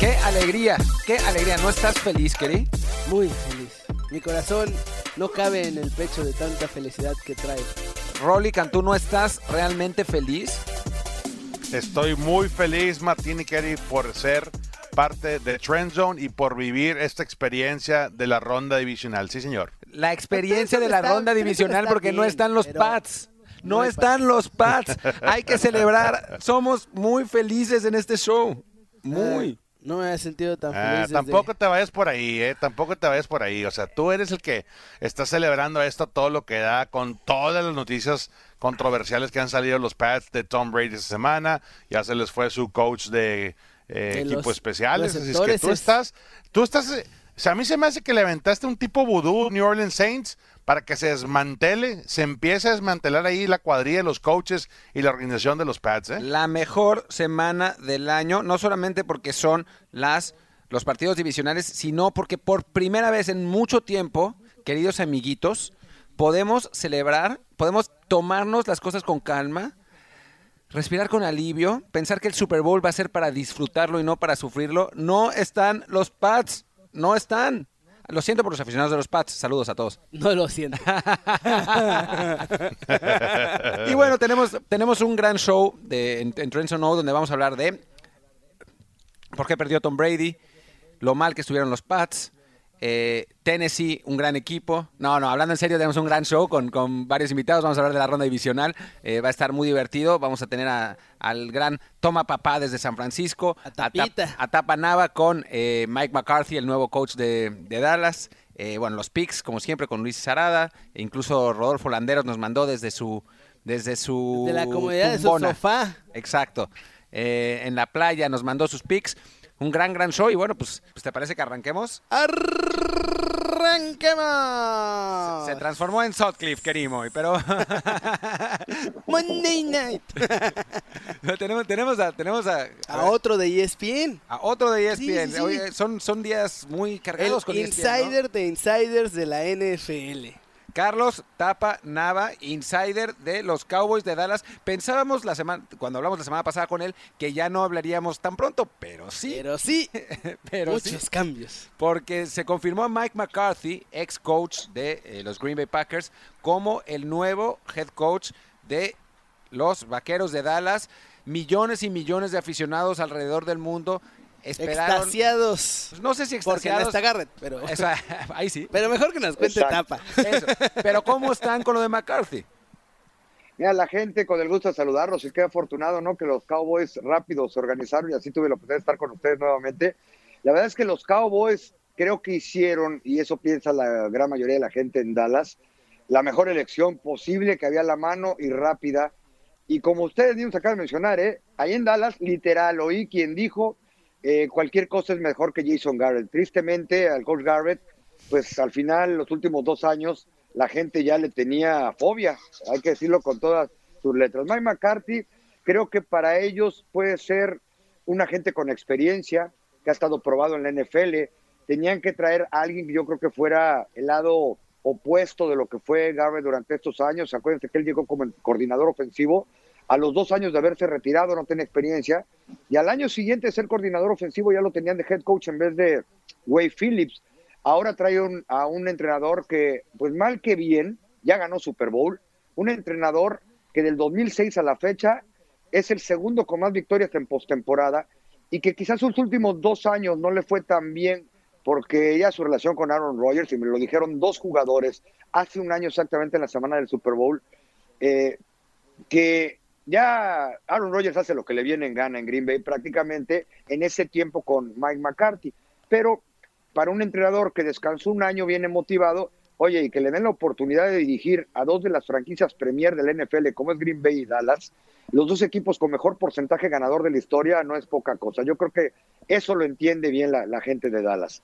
Qué alegría, qué alegría. ¿No estás feliz, Keri? Muy feliz. Mi corazón no cabe en el pecho de tanta felicidad que trae. Rolly Cantú, ¿no estás realmente feliz? Estoy muy feliz, Martín y Kerry, por ser parte de Trend Zone y por vivir esta experiencia de la ronda divisional. Sí, señor. La experiencia de la Está- ronda divisional porque no están los Pats. No, están los Pats. Hay que celebrar. Somos muy felices en este show. Muy. No me había sentido tan feliz. Ah, desde- tampoco te vayas por ahí, ¿eh? Tampoco te vayas por ahí. O sea, tú eres el que está celebrando esto todo lo que da con todas las noticias controversiales que han salido los Pats de Tom Brady esta semana. Ya se les fue su coach de, eh, De equipos especiales. Así es que tú es- estás, tú estás, o sea, a mí se me hace que le aventaste un tipo vudú New Orleans Saints para que se desmantele, se empiece a desmantelar ahí la cuadrilla de los coaches y la organización de los Pats, ¿eh? La mejor semana del año, no solamente porque son las los partidos divisionales, sino porque por primera vez en mucho tiempo, queridos amiguitos, podemos celebrar, podemos tomarnos las cosas con calma, respirar con alivio, pensar que el Super Bowl va a ser para disfrutarlo y no para sufrirlo. No están los Pats, no están. Lo siento por los aficionados de los Pats. Saludos a todos. No lo siento. Y bueno, tenemos, tenemos un gran show de, en, en Trends Know donde vamos a hablar de por qué perdió Tom Brady, lo mal que estuvieron los Pats, eh, Tennessee, un gran equipo. No, no, hablando en serio, tenemos un gran show con, con varios invitados. Vamos a hablar de la ronda divisional. Eh, va a estar muy divertido. Vamos a tener a- al gran Toma Papá desde San Francisco. A Tapita. A Tapa Nava con eh, Mike McCarthy, el nuevo coach de, de Dallas. Eh, bueno, los picks, como siempre, con Luis Sarada. E incluso Rodolfo Landeros nos mandó desde su desde su De la comodidad de su sofá. Exacto. Eh, en la playa nos mandó sus picks. Un gran, gran show. Y bueno, pues, pues ¿te parece que arranquemos? Se transformó en Sutcliffe, Kerimoy, pero Monday Night. tenemos, tenemos, a, tenemos a, A otro de ESPN. a otro de ESPN. Sí, sí, sí. Oye, son, son días muy El cargados con E ESPN, ¿no? insider de insiders de la NFL. Carlos Tapa Nava, insider de los Cowboys de Dallas. Pensábamos la semana, cuando hablamos la semana pasada con él, que ya no hablaríamos tan pronto, pero sí, Pero sí, pero sí. muchos cambios. Porque se confirmó a Mike McCarthy, ex coach de eh, los Green Bay Packers, como el nuevo head coach de los Vaqueros de Dallas. Millones y millones de aficionados alrededor del mundo esperaron. Extasiados. pues, no sé si Porque no extasiados. está Garrett, pero, o sea, ahí sí. pero mejor que nos cuente Exacto. Tapa. Eso. Pero ¿cómo están con lo de McCarthy? Mira, la gente con el gusto de saludarlos y qué afortunado, ¿no? Que los Cowboys rápido se organizaron y así tuve la oportunidad de estar con ustedes nuevamente. La verdad es que los Cowboys creo que hicieron, y eso piensa la gran mayoría de la gente en Dallas, la mejor elección posible que había a la mano y rápida. Y como ustedes mismos acaban de mencionar, ¿eh? ahí en Dallas, literal, oí quien dijo eh, cualquier cosa es mejor que Jason Garrett. Tristemente, al coach Garrett, pues al final, los últimos dos años, la gente ya le tenía fobia, hay que decirlo con todas sus letras. Mike McCarthy, creo que para ellos puede ser un agente con experiencia, que ha estado probado en la NFL. Tenían que traer a alguien que yo creo que fuera el lado opuesto de lo que fue Garrett durante estos años. Acuérdense que él llegó como coordinador ofensivo. A los dos años de haberse retirado, no tenía experiencia. Y al año siguiente, ser coordinador ofensivo ya lo tenían de head coach en vez de Wade Phillips. Ahora trae a un entrenador que, pues mal que bien, ya ganó Super Bowl. Un entrenador que del 2006 a la fecha es el segundo con más victorias en postemporada y que quizás sus últimos dos años no le fue tan bien porque ya su relación con Aaron Rodgers, y me lo dijeron dos jugadores hace un año exactamente en la semana del Super Bowl, eh, que ya Aaron Rodgers hace lo que le viene en gana en Green Bay prácticamente en ese tiempo con Mike McCarthy. Pero para un entrenador que descansó un año viene motivado, oye, y que le den la oportunidad de dirigir a dos de las franquicias premier del NFL, como es Green Bay y Dallas, los dos equipos con mejor porcentaje ganador de la historia, no es poca cosa. Yo creo que eso lo entiende bien la, la gente de Dallas.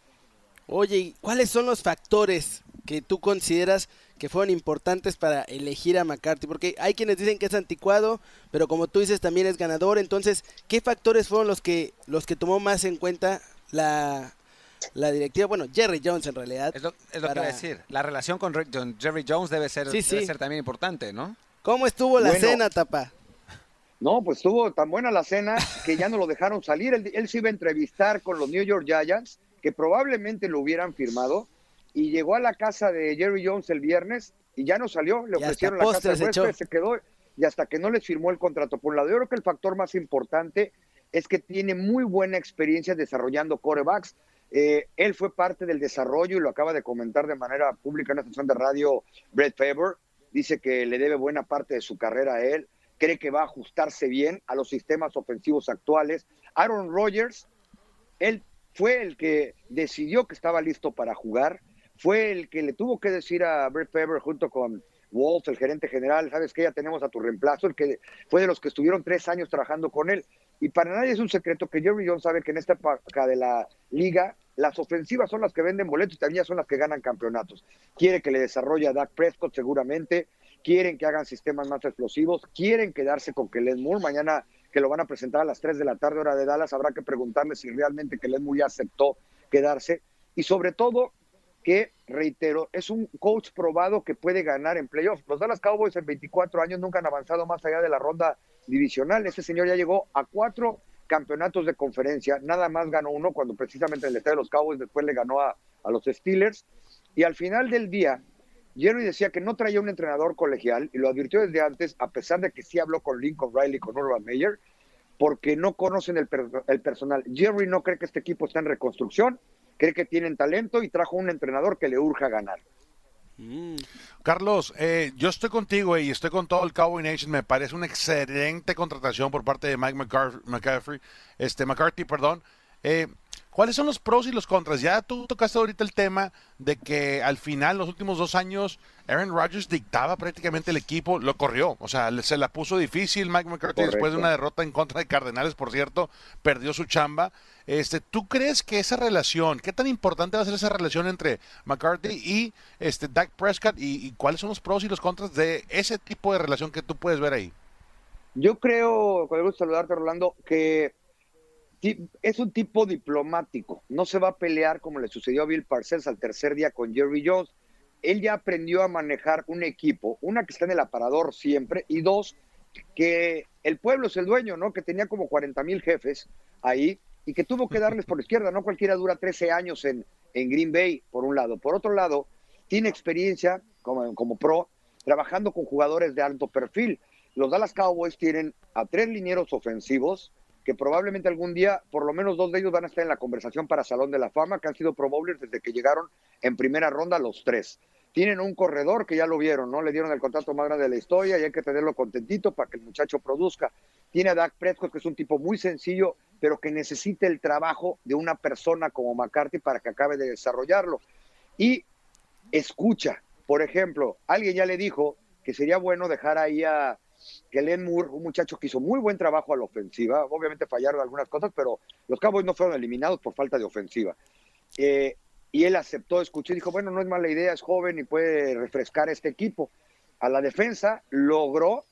Oye, ¿y ¿cuáles son los factores que tú consideras que fueron importantes para elegir a McCarthy? Porque hay quienes dicen que es anticuado, pero como tú dices también es ganador. Entonces, ¿qué factores fueron los que los que tomó más en cuenta la, la directiva? Bueno, Jerry Jones en realidad. Es lo, es lo que iba a decir. La relación con Jerry Jones debe ser, Sí, debe ser también importante, ¿no? ¿Cómo estuvo la Bueno. cena, Tapa? No, pues estuvo tan buena la cena que ya no lo dejaron salir. Él, él, se iba a entrevistar con los New York Giants, que probablemente lo hubieran firmado, y llegó a la casa de Jerry Jones el viernes y ya no salió. Le ofrecieron la casa de se, se quedó y hasta que no les firmó el contrato por un lado. Yo creo que el factor más importante es que tiene muy buena experiencia desarrollando corebacks. Eh, él fue parte del desarrollo y lo acaba de comentar de manera pública en una sesión de radio Brett Faber. Dice que le debe buena parte de su carrera a él. Cree que va a ajustarse bien a los sistemas ofensivos actuales. Aaron Rodgers, él fue el que decidió que estaba listo para jugar. Fue el que le tuvo que decir a Brett Faber junto con Wolf, el gerente general, sabes que ya tenemos a tu reemplazo, el que fue de los que estuvieron tres años trabajando con él. Y para nadie es un secreto que Jerry Jones sabe que en esta época de la liga, las ofensivas son las que venden boletos y también son las que ganan campeonatos. Quiere que le desarrolle a Dak Prescott seguramente, quieren que hagan sistemas más explosivos, quieren quedarse con Kellen Moore. Mañana que lo van a presentar a las 3 de la tarde hora de Dallas, habrá que preguntarle si realmente Kellen Moore ya aceptó quedarse. Y sobre todo, que, reitero, es un coach probado que puede ganar en playoffs. Los Dallas Cowboys en 24 años nunca han avanzado más allá de la ronda divisional. Este señor ya llegó a cuatro campeonatos de conferencia, nada más ganó uno cuando precisamente el estadio de los Cowboys después le ganó a, a los Steelers. Y al final del día, Jerry decía que no traía un entrenador colegial y lo advirtió desde antes, a pesar de que sí habló con Lincoln Riley, con Urban Meyer, porque no conocen el, el personal. Jerry no cree que este equipo está en reconstrucción cree que tienen talento y trajo un entrenador que le urja ganar. Mm. Carlos, eh, yo estoy contigo y estoy con todo el Cowboy Nation. Me parece una excelente contratación por parte de Mike McCarthy, este McCarthy, perdón. Eh, ¿Cuáles son los pros y los contras? Ya tú tocaste ahorita el tema de que al final, los últimos dos años, Aaron Rodgers dictaba prácticamente el equipo, lo corrió, o sea, se la puso difícil. Mike McCarthy, después de una derrota en contra de Cardenales, por cierto, perdió su chamba. Este, ¿Tú crees que esa relación, qué tan importante va a ser esa relación entre McCarthy y este, Dak Prescott y, y cuáles son los pros y los contras de ese tipo de relación que tú puedes ver ahí? Yo creo, con el gusto saludarte, Rolando, que es un tipo diplomático, no se va a pelear como le sucedió a Bill Parcells al tercer día con Jerry Jones. Él ya aprendió a manejar un equipo, una que está en el aparador siempre, y dos, que el pueblo es el dueño, ¿no? Que tenía como 40 mil jefes ahí y que tuvo que darles por izquierda, no cualquiera dura 13 años en, en Green Bay, por un lado. Por otro lado, tiene experiencia como, como pro trabajando con jugadores de alto perfil. Los Dallas Cowboys tienen a tres linieros ofensivos, que probablemente algún día, por lo menos dos de ellos van a estar en la conversación para Salón de la Fama, que han sido Pro Bowlers desde que llegaron en primera ronda los tres. Tienen un corredor que ya lo vieron, ¿no? Le dieron el contrato más grande de la historia y hay que tenerlo contentito para que el muchacho produzca. Tiene a Dak Prescott, que es un tipo muy sencillo, pero que necesita el trabajo de una persona como McCarthy para que acabe de desarrollarlo. Y escucha, por ejemplo, alguien ya le dijo que sería bueno dejar ahí a, Glenn Moore, un muchacho que hizo muy buen trabajo a la ofensiva, obviamente fallaron algunas cosas, pero los Cowboys no fueron eliminados por falta de ofensiva. Eh, y él aceptó, escuchó y dijo, bueno, no es mala idea, es joven y puede refrescar este equipo. A la defensa logró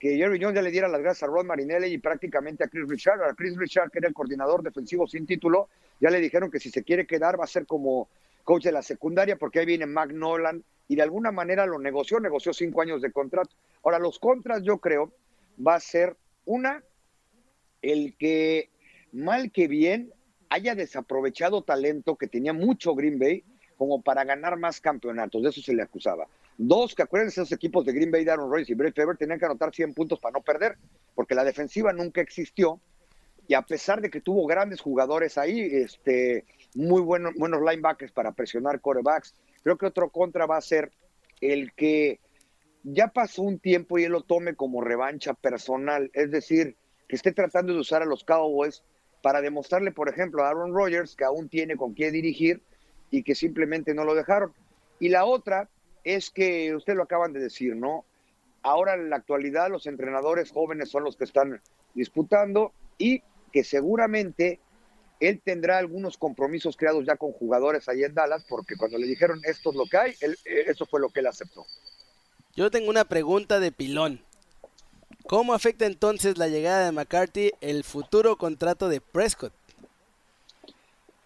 que Jerry Jones ya le diera las gracias a Ron Marinelli y prácticamente a Chris Richard. A Chris Richard, que era el coordinador defensivo sin título, ya le dijeron que si se quiere quedar va a ser como coach de la secundaria, porque ahí viene Mac Nolan y de alguna manera lo negoció, negoció cinco años de contrato. Ahora, los contras yo creo va a ser una, el que mal que bien haya desaprovechado talento que tenía mucho Green Bay como para ganar más campeonatos, de eso se le acusaba. Dos, que acuérdense, esos equipos de Green Bay, Darren Royce y Brett Favre tenían que anotar 100 puntos para no perder, porque la defensiva nunca existió, y a pesar de que tuvo grandes jugadores ahí, este, muy buenos, buenos linebackers para presionar corebacks, Creo que otro contra va a ser el que ya pasó un tiempo y él lo tome como revancha personal, es decir, que esté tratando de usar a los Cowboys para demostrarle, por ejemplo, a Aaron Rodgers que aún tiene con qué dirigir y que simplemente no lo dejaron. Y la otra es que usted lo acaban de decir, ¿no? Ahora en la actualidad los entrenadores jóvenes son los que están disputando y que seguramente él tendrá algunos compromisos creados ya con jugadores ahí en Dallas, porque cuando le dijeron esto es lo que hay, él, eh, eso fue lo que él aceptó. Yo tengo una pregunta de pilón. ¿Cómo afecta entonces la llegada de McCarthy el futuro contrato de Prescott?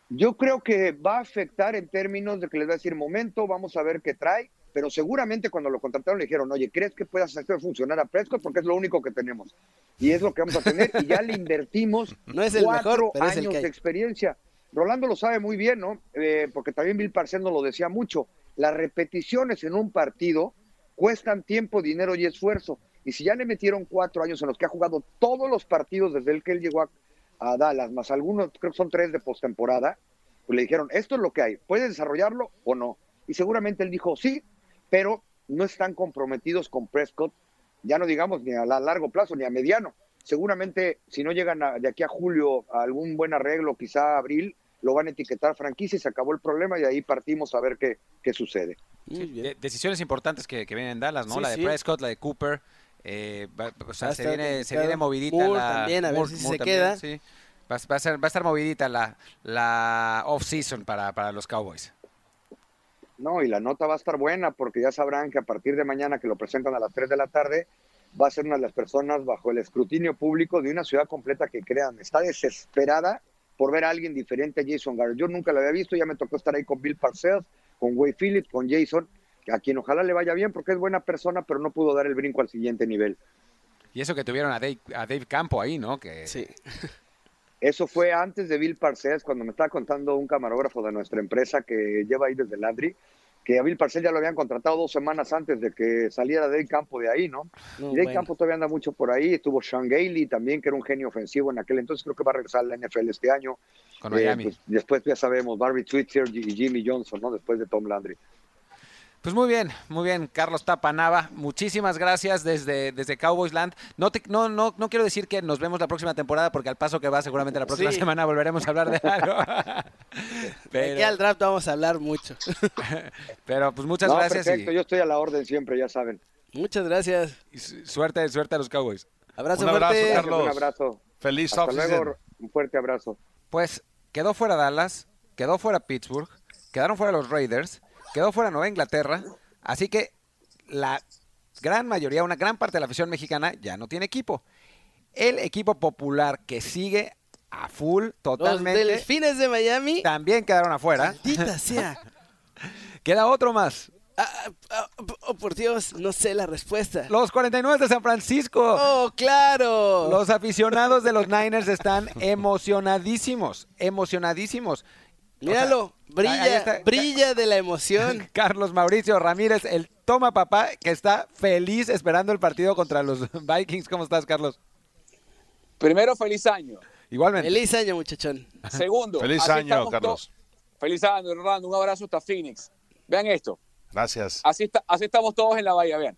Yo creo que va a afectar en términos de que les va a decir, momento, vamos a ver qué trae. Pero seguramente cuando lo contrataron le dijeron, oye, ¿crees que puedas hacer funcionar a Prescott? Porque es lo único que tenemos. Y es lo que vamos a tener. Y ya le invertimos no es el cuatro mejor, años el de experiencia. Rolando lo sabe muy bien, ¿no? Eh, porque también Bill Parcells nos lo decía mucho. Las repeticiones en un partido cuestan tiempo, dinero y esfuerzo. Y si ya le metieron cuatro años en los que ha jugado todos los partidos desde el que él llegó a, a Dallas, más algunos, creo que son tres de postemporada, pues le dijeron, esto es lo que hay, ¿puedes desarrollarlo o no? Y seguramente él dijo, sí, pero no están comprometidos con Prescott, ya no digamos ni a la- largo plazo ni a mediano. Seguramente si no llegan a- de aquí a julio a algún buen arreglo, quizá abril, lo van a etiquetar franquicia y se acabó el problema y ahí partimos a ver qué, qué sucede. Decisiones importantes que, que vienen en Dallas, ¿no? Sí, la de sí. Prescott, la de Cooper. eh, va- o sea, Va a se viene, se viene movidita Moore la. también, a ver si se también, queda. sí. Va, va a ser, va a estar movidita la, la off-season para, para los Cowboys. No, y la nota va a estar buena porque ya sabrán que a partir de mañana que lo presentan a las 3 de la tarde, va a ser una de las personas bajo el escrutinio público de una ciudad completa que crean, está desesperada por ver a alguien diferente a Jason Garrett. Yo nunca lo había visto, ya me tocó estar ahí con Bill Parcells, con Wade Phillips, con Jason, a quien ojalá le vaya bien porque es buena persona, pero no pudo dar el brinco al siguiente nivel. Y eso que tuvieron a Dave, a Dave Campo ahí, ¿no? Que, Sí. Eso fue antes de Bill Parcells, cuando me estaba contando un camarógrafo de nuestra empresa que lleva ahí desde Landry, que a Bill Parcells ya lo habían contratado dos semanas antes de que saliera Dave Campo de ahí, ¿no? No, y Dave bueno. Campo todavía anda mucho por ahí. Estuvo Sean Gailey también, que era un genio ofensivo en aquel entonces. Creo que va a regresar a la NFL este año. con Eh, Miami. pues, después ya sabemos, Barbie Switzer y Jimmy Johnson, ¿no? Después de Tom Landry. Pues muy bien, muy bien, Carlos Tapanava. Muchísimas gracias desde, desde Cowboys Land. No, te- no, no, no quiero decir que nos vemos la próxima temporada, porque al paso que va, seguramente la próxima Sí. semana volveremos a hablar de algo. De aquí pero, al draft vamos a hablar mucho. pero, pues muchas no, gracias perfecto. y, Yo estoy a la orden siempre, ya saben. Muchas gracias. y su- suerte, suerte a los Cowboys. Abrazo Un abrazo, fuerte. Carlos. Un abrazo. Feliz Hasta luego. Un fuerte abrazo. Pues quedó fuera Dallas, quedó fuera Pittsburgh, quedaron fuera los Raiders, quedó fuera Nueva Inglaterra, así que la gran mayoría, una gran parte de la afición mexicana ya no tiene equipo. El equipo popular que sigue a full Los totalmente delfines de Miami. también quedaron afuera. Sea. Queda otro más. Ah, ah, oh, por Dios, no sé la respuesta. Los 49 de San Francisco. Oh, claro. Los aficionados de los Niners están emocionadísimos, emocionadísimos. Míralo, brilla, brilla de la emoción. Carlos Mauricio Ramírez, el toma papá, que está feliz esperando el partido contra los Vikings. ¿Cómo estás, Carlos? Primero, feliz año. Igualmente. Feliz año, muchachón. Segundo, Feliz año, Carlos. Feliz año, Orlando. Un abrazo hasta Phoenix. Vean esto. Gracias. Así, está, así estamos todos en la bahía. Vean.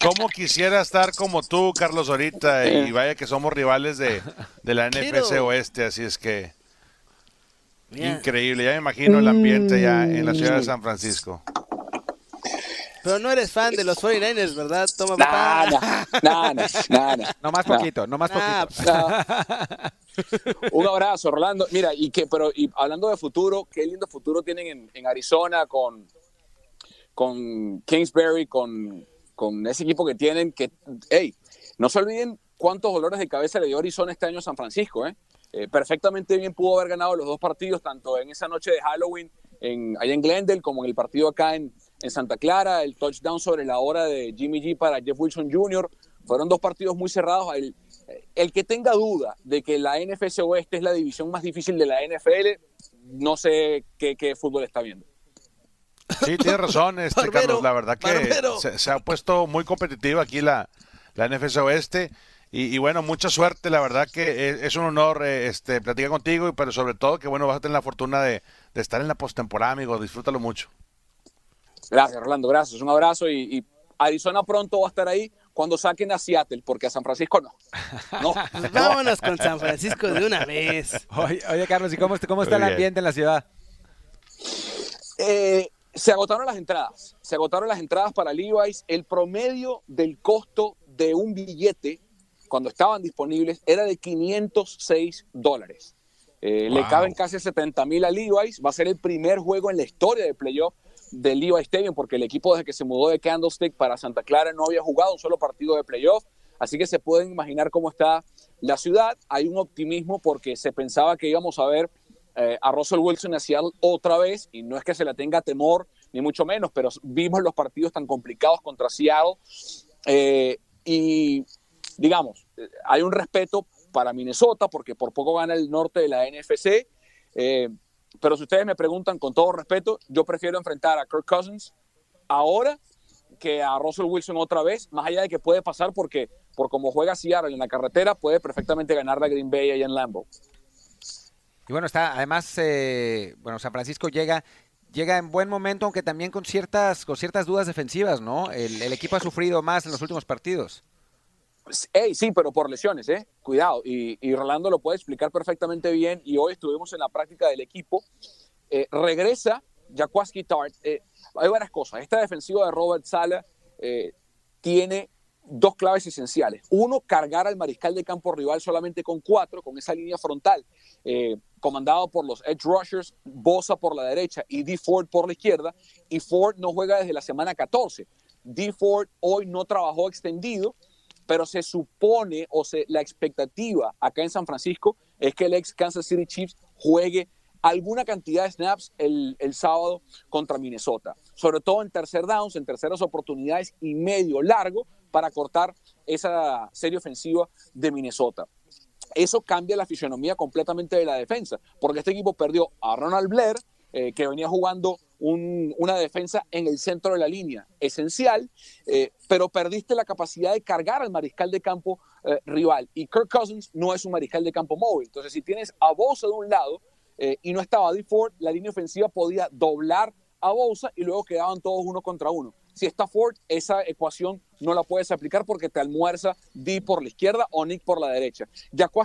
¿Cómo quisiera estar como tú, Carlos, ahorita? Y vaya que somos rivales de, de la NFC Oeste, así es que increíble. Ya me imagino el ambiente ya en la ciudad de San Francisco. pero no eres fan de los 49ers, ¿verdad? Toma papá. Nada, nada, nada. No más poquito, no más poquito. Un abrazo, Orlando. Mira, y que, pero y hablando de futuro, qué lindo futuro tienen en, en Arizona con, con Kingsbury, con, con ese equipo que tienen. Que, hey, no se olviden cuántos dolores de cabeza le dio Arizona este año a San Francisco. ¿eh? Eh, perfectamente bien pudo haber ganado los dos partidos, tanto en esa noche de Halloween en, allá en Glendale como en el partido acá en, en Santa Clara. El touchdown sobre la hora de Jimmy G para Jeff Wilson Jr. Fueron dos partidos muy cerrados. El, el que tenga duda de que la NFC Oeste es la división más difícil de la NFL, no sé qué fútbol está viendo. Sí, tienes razón, este Barbero, Carlos. La verdad que se, se ha puesto muy competitiva aquí la, la NFC Oeste. Y, y bueno, mucha suerte, la verdad que es, es un honor eh, este, platicar contigo, y pero sobre todo que bueno, vas a tener la fortuna de, de estar en la postemporada, amigo. Disfrútalo mucho. Gracias, Orlando, gracias. Un abrazo y, y Arizona pronto va a estar ahí cuando saquen a Seattle, porque a San Francisco no. No. Pues vámonos con San Francisco de una vez. Oye, oye, Carlos, ¿y cómo, está- cómo está el bien. ambiente en la ciudad? Eh, se agotaron las entradas. Se agotaron las entradas para Levi's. El promedio del costo de un billete cuando estaban disponibles era de 506 dólares. Eh, Le caben casi 70 mil a Levi's. Va a ser el primer juego en la historia de playoff del Levi's Stadium porque el equipo desde que se mudó de Candlestick para Santa Clara no había jugado un solo partido de playoff. Así que se pueden imaginar cómo está la ciudad. Hay un optimismo porque se pensaba que íbamos a ver eh, a Russell Wilson hacia otra vez, y no es que se le tenga temor, ni mucho menos, pero vimos los partidos tan complicados contra Seattle. Eh, y digamos, hay un respeto para Minnesota porque por poco gana el norte de la NFC. Eh, pero si ustedes me preguntan con todo respeto, yo prefiero enfrentar a Kirk Cousins ahora que a Russell Wilson otra vez, más allá de que puede pasar porque por como juega Seattle en la carretera, puede perfectamente ganar la Green Bay ahí en Lambeau. Y bueno, está, además, eh, bueno, San Francisco llega, llega en buen momento, aunque también con ciertas, con ciertas dudas defensivas, ¿no? El, equipo ha sufrido más en los últimos partidos. Hey, sí, pero por lesiones, ¿eh? Cuidado. Y, y, Rolando lo puede explicar perfectamente bien. Y hoy estuvimos en la práctica del equipo. Eh, regresa Jaquaski Tart. Eh, hay varias cosas. Esta defensiva de Robert Sala tiene dos claves esenciales. Uno, cargar al mariscal de campo rival solamente con cuatro, con esa línea frontal, eh, comandado por los edge rushers, Bosa por la derecha y D. Ford por la izquierda. Y Ford no juega desde la semana 14. D. Ford hoy no trabajó extendido, pero se supone, o se, la expectativa acá en San Francisco es que el ex Kansas City Chiefs juegue alguna cantidad de snaps el, el, sábado contra Minnesota, sobre todo en tercer downs, en terceras oportunidades y medio largo para cortar esa serie ofensiva de Minnesota. Eso cambia la fisionomía completamente de la defensa, porque este equipo perdió a Ronald Blair, eh, que venía jugando un, una defensa en el centro de la línea, esencial, eh, pero perdiste la capacidad de cargar al mariscal de campo eh, rival. Y Kirk Cousins no es un mariscal de campo móvil. Entonces, si tienes a Bosa de un lado y no estaba D. Ford, la línea ofensiva podía doblar a Bosa y luego quedaban todos uno contra uno. Si está Ford, esa ecuación no la puedes aplicar porque te almuerza D por la izquierda o Nick por la derecha.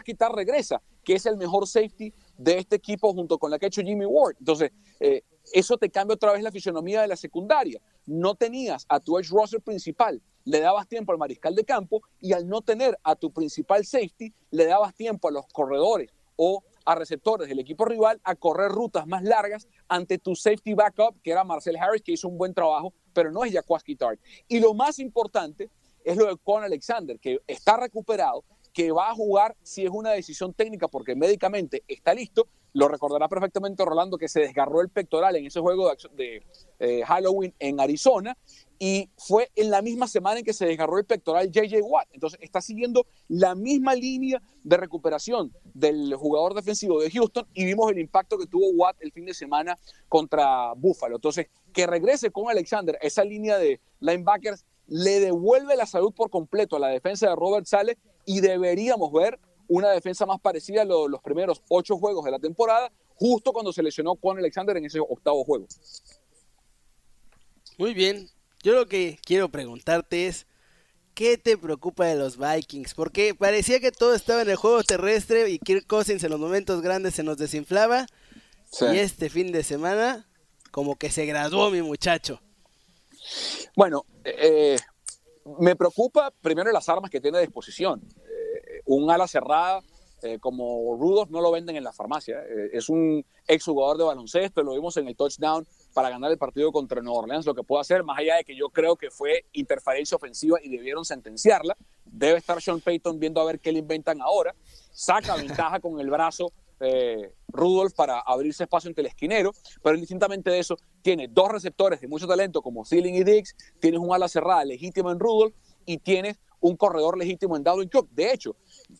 Quitar regresa, que es el mejor safety de este equipo junto con la que ha hecho Jimmy Ward. Entonces, eh, eso te cambia otra vez la fisionomía de la secundaria. No tenías a tu edge rusher principal, le dabas tiempo al mariscal de campo y al no tener a tu principal safety, le dabas tiempo a los corredores o a receptores del equipo rival a correr rutas más largas ante tu safety backup, que era Marcel Harris, que hizo un buen trabajo, pero no es Jaquaski Tart. Y lo más importante es lo de Con Alexander, que está recuperado, que va a jugar si es una decisión técnica, porque médicamente está listo. Lo recordará perfectamente Rolando, que se desgarró el pectoral en ese juego de, de eh, Halloween en Arizona y fue en la misma semana en que se desgarró el pectoral JJ Watt. Entonces está siguiendo la misma línea de recuperación del jugador defensivo de Houston y vimos el impacto que tuvo Watt el fin de semana contra Buffalo. Entonces, que regrese con Alexander, esa línea de linebackers le devuelve la salud por completo a la defensa de Robert Sale y deberíamos ver una defensa más parecida a los primeros ocho juegos de la temporada, justo cuando se lesionó con Alexander en ese octavo juego. Muy bien, yo lo que quiero preguntarte es, ¿qué te preocupa de los Vikings? Porque parecía que todo estaba en el juego terrestre y Kirk Cousins en los momentos grandes se nos desinflaba. Y este fin de semana, como que se graduó mi muchacho. Bueno, eh, me preocupa primero las armas que tiene a disposición. Eh, un ala cerrada eh, como Rudolph no lo venden en la farmacia. Eh, es un exjugador de baloncesto, lo vimos en el touchdown para ganar el partido contra Nueva Orleans. Lo que puede hacer, más allá de que yo creo que fue interferencia ofensiva y debieron sentenciarla, debe estar Sean Payton viendo a ver qué le inventan ahora. Saca ventaja con el brazo eh, Rudolph para abrirse espacio entre el esquinero, pero indistintamente de eso, tiene dos receptores de mucho talento como Ceiling y Diggs, tienes un ala cerrada legítima en Rudolph y tienes un corredor legítimo en Dalvin Cook. De hecho,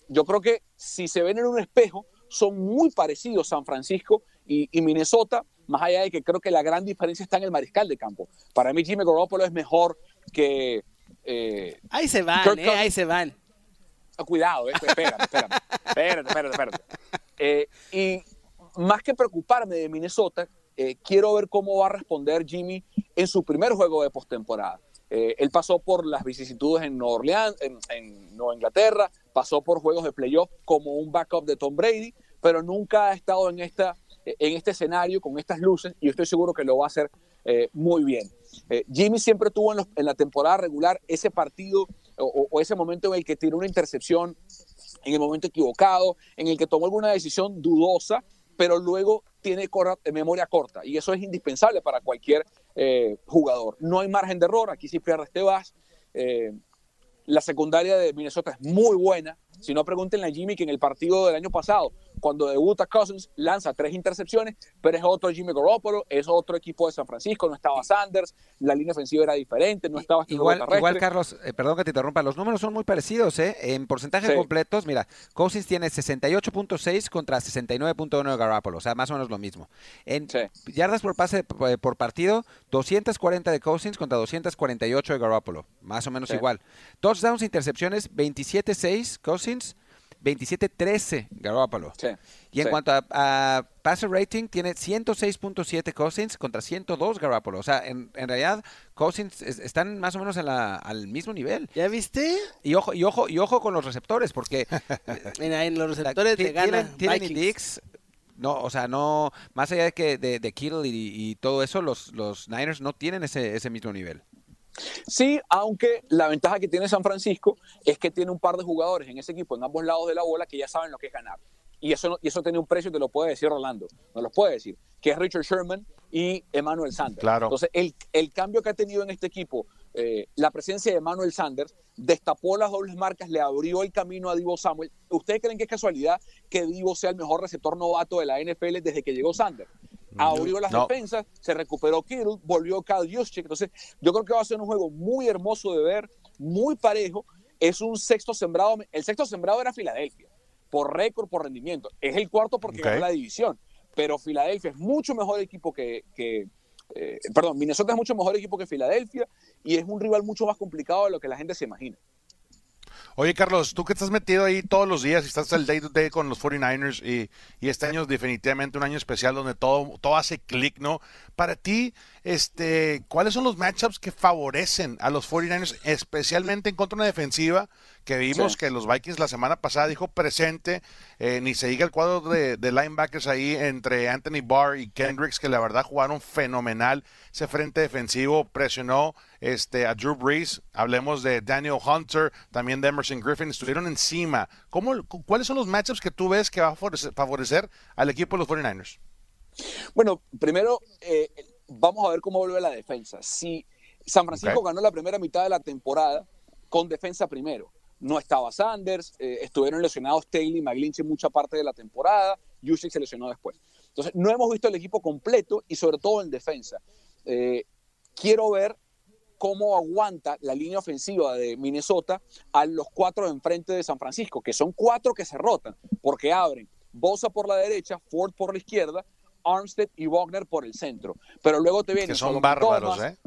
yo creo que si se ven en un espejo, son muy parecidos San Francisco y, Minnesota, más allá de que creo que la gran diferencia está en el mariscal de campo. Para mí Jimmy Garoppolo es mejor que... Eh, ahí se van, eh, ahí se van. Ah, cuidado, eh, espérate, espérate, espérate, espérate, espérate. Eh, y más que preocuparme de Minnesota, quiero ver cómo va a responder Jimmy en su primer juego de postemporada. Eh, él pasó por las vicisitudes en Nueva Orleans, en, Nueva Inglaterra, pasó por juegos de playoff como un backup de Tom Brady, pero nunca ha estado en, esta, en este escenario con estas luces y yo estoy seguro que lo va a hacer eh, muy bien. Eh, Jimmy siempre tuvo en, la temporada regular ese partido o, ese momento en el que tiró una intercepción en el momento equivocado, en el que tomó alguna decisión dudosa, pero luego tiene memoria corta y eso es indispensable para cualquier eh, jugador. No hay margen de error, aquí si pierdes te vas. Eh, La secundaria de Minnesota es muy buena. Si no, pregúntenle a Jimmy que en el partido del año pasado, cuando debuta Cousins, lanza tres intercepciones, pero es otro Jimmy Garoppolo, es otro equipo de San Francisco, no estaba Sanders, la línea ofensiva era diferente, no estaba igual, igual Carlos, eh, perdón que te interrumpa, los números son muy parecidos, ¿eh? En porcentajes completos, mira, Cousins tiene 68.6 contra 69.1 de Garoppolo, o sea, más o menos lo mismo. En yardas por pase eh, por partido, 240 de Cousins contra 248 de Garoppolo, más o menos igual. Touchdowns, intercepciones, 27-6 Cousins 27-13 Garoppolo. y en cuanto a, a, passer rating, tiene 106.7 Cousins contra 102 Garoppolo. O sea, en, realidad, Cousins están más o menos al mismo nivel. ¿Ya viste? Y ojo, y ojo, y ojo con los receptores, porque en, los receptores le ganan tienen, Dix, no, o sea, no, más allá de que de, de Kittle y, todo eso, los, los Niners no tienen ese, ese mismo nivel. Sí, aunque la ventaja que tiene San Francisco es que tiene un par de jugadores en ese equipo, en ambos lados de la bola, que ya saben lo que es ganar. Y eso, y eso tiene un precio, te lo puede decir Rolando, no lo puede decir, que es Richard Sherman y Emmanuel Sanders. Claro. Entonces, el, el cambio que ha tenido en este equipo, eh, la presencia de Emmanuel Sanders, destapó las dobles marcas, le abrió el camino a Divo Samuel. ¿Ustedes creen que es casualidad que Divo sea el mejor receptor novato de la NFL desde que llegó Sanders? Abrió las defensas, se recuperó Kittle, volvió Kyle Juszczyk. Entonces, yo creo que va a ser un juego muy hermoso de ver, muy parejo. Es un sexto sembrado. El sexto sembrado era Filadelfia, por récord, por rendimiento. Es el cuarto porque ganó la división. Pero Filadelfia es mucho mejor equipo que, eh, perdón, Minnesota es mucho mejor equipo que Filadelfia y es un rival mucho más complicado de lo que la gente se imagina. Oye, Carlos, tú que estás metido ahí todos los días y estás el day to day con los 49ers y, y este año es definitivamente un año especial donde todo, todo hace clic, ¿no? Para ti, este, ¿cuáles son los matchups que favorecen a los 49ers, especialmente en contra de una defensiva que vimos que los Vikings la semana pasada dijo presente, eh, ni se diga el cuadro de, linebackers ahí entre Anthony Barr y Kendricks, que la verdad jugaron fenomenal. Ese frente defensivo presionó este, a Drew Brees, hablemos de Daniel Hunter, también de Emerson Griffin, estuvieron encima. ¿Cómo, ¿Cuáles son los matchups que tú ves que va a favorecer, al equipo de los 49ers? Bueno, primero eh, vamos a ver cómo vuelve la defensa. Si San Francisco ganó la primera mitad de la temporada con defensa primero no estaba Sanders, eh, estuvieron lesionados Taylor y McGlinchey mucha parte de la temporada, Jusic se lesionó después. Entonces, no hemos visto el equipo completo y sobre todo en defensa. Eh, quiero ver cómo aguanta la línea ofensiva de Minnesota a los cuatro de enfrente de San Francisco, que son cuatro que se rotan, porque abren Bosa por la derecha, Ford por la izquierda, Armstead y Wagner por el centro. Pero luego te vienen... Que son bárbaros, ¿eh?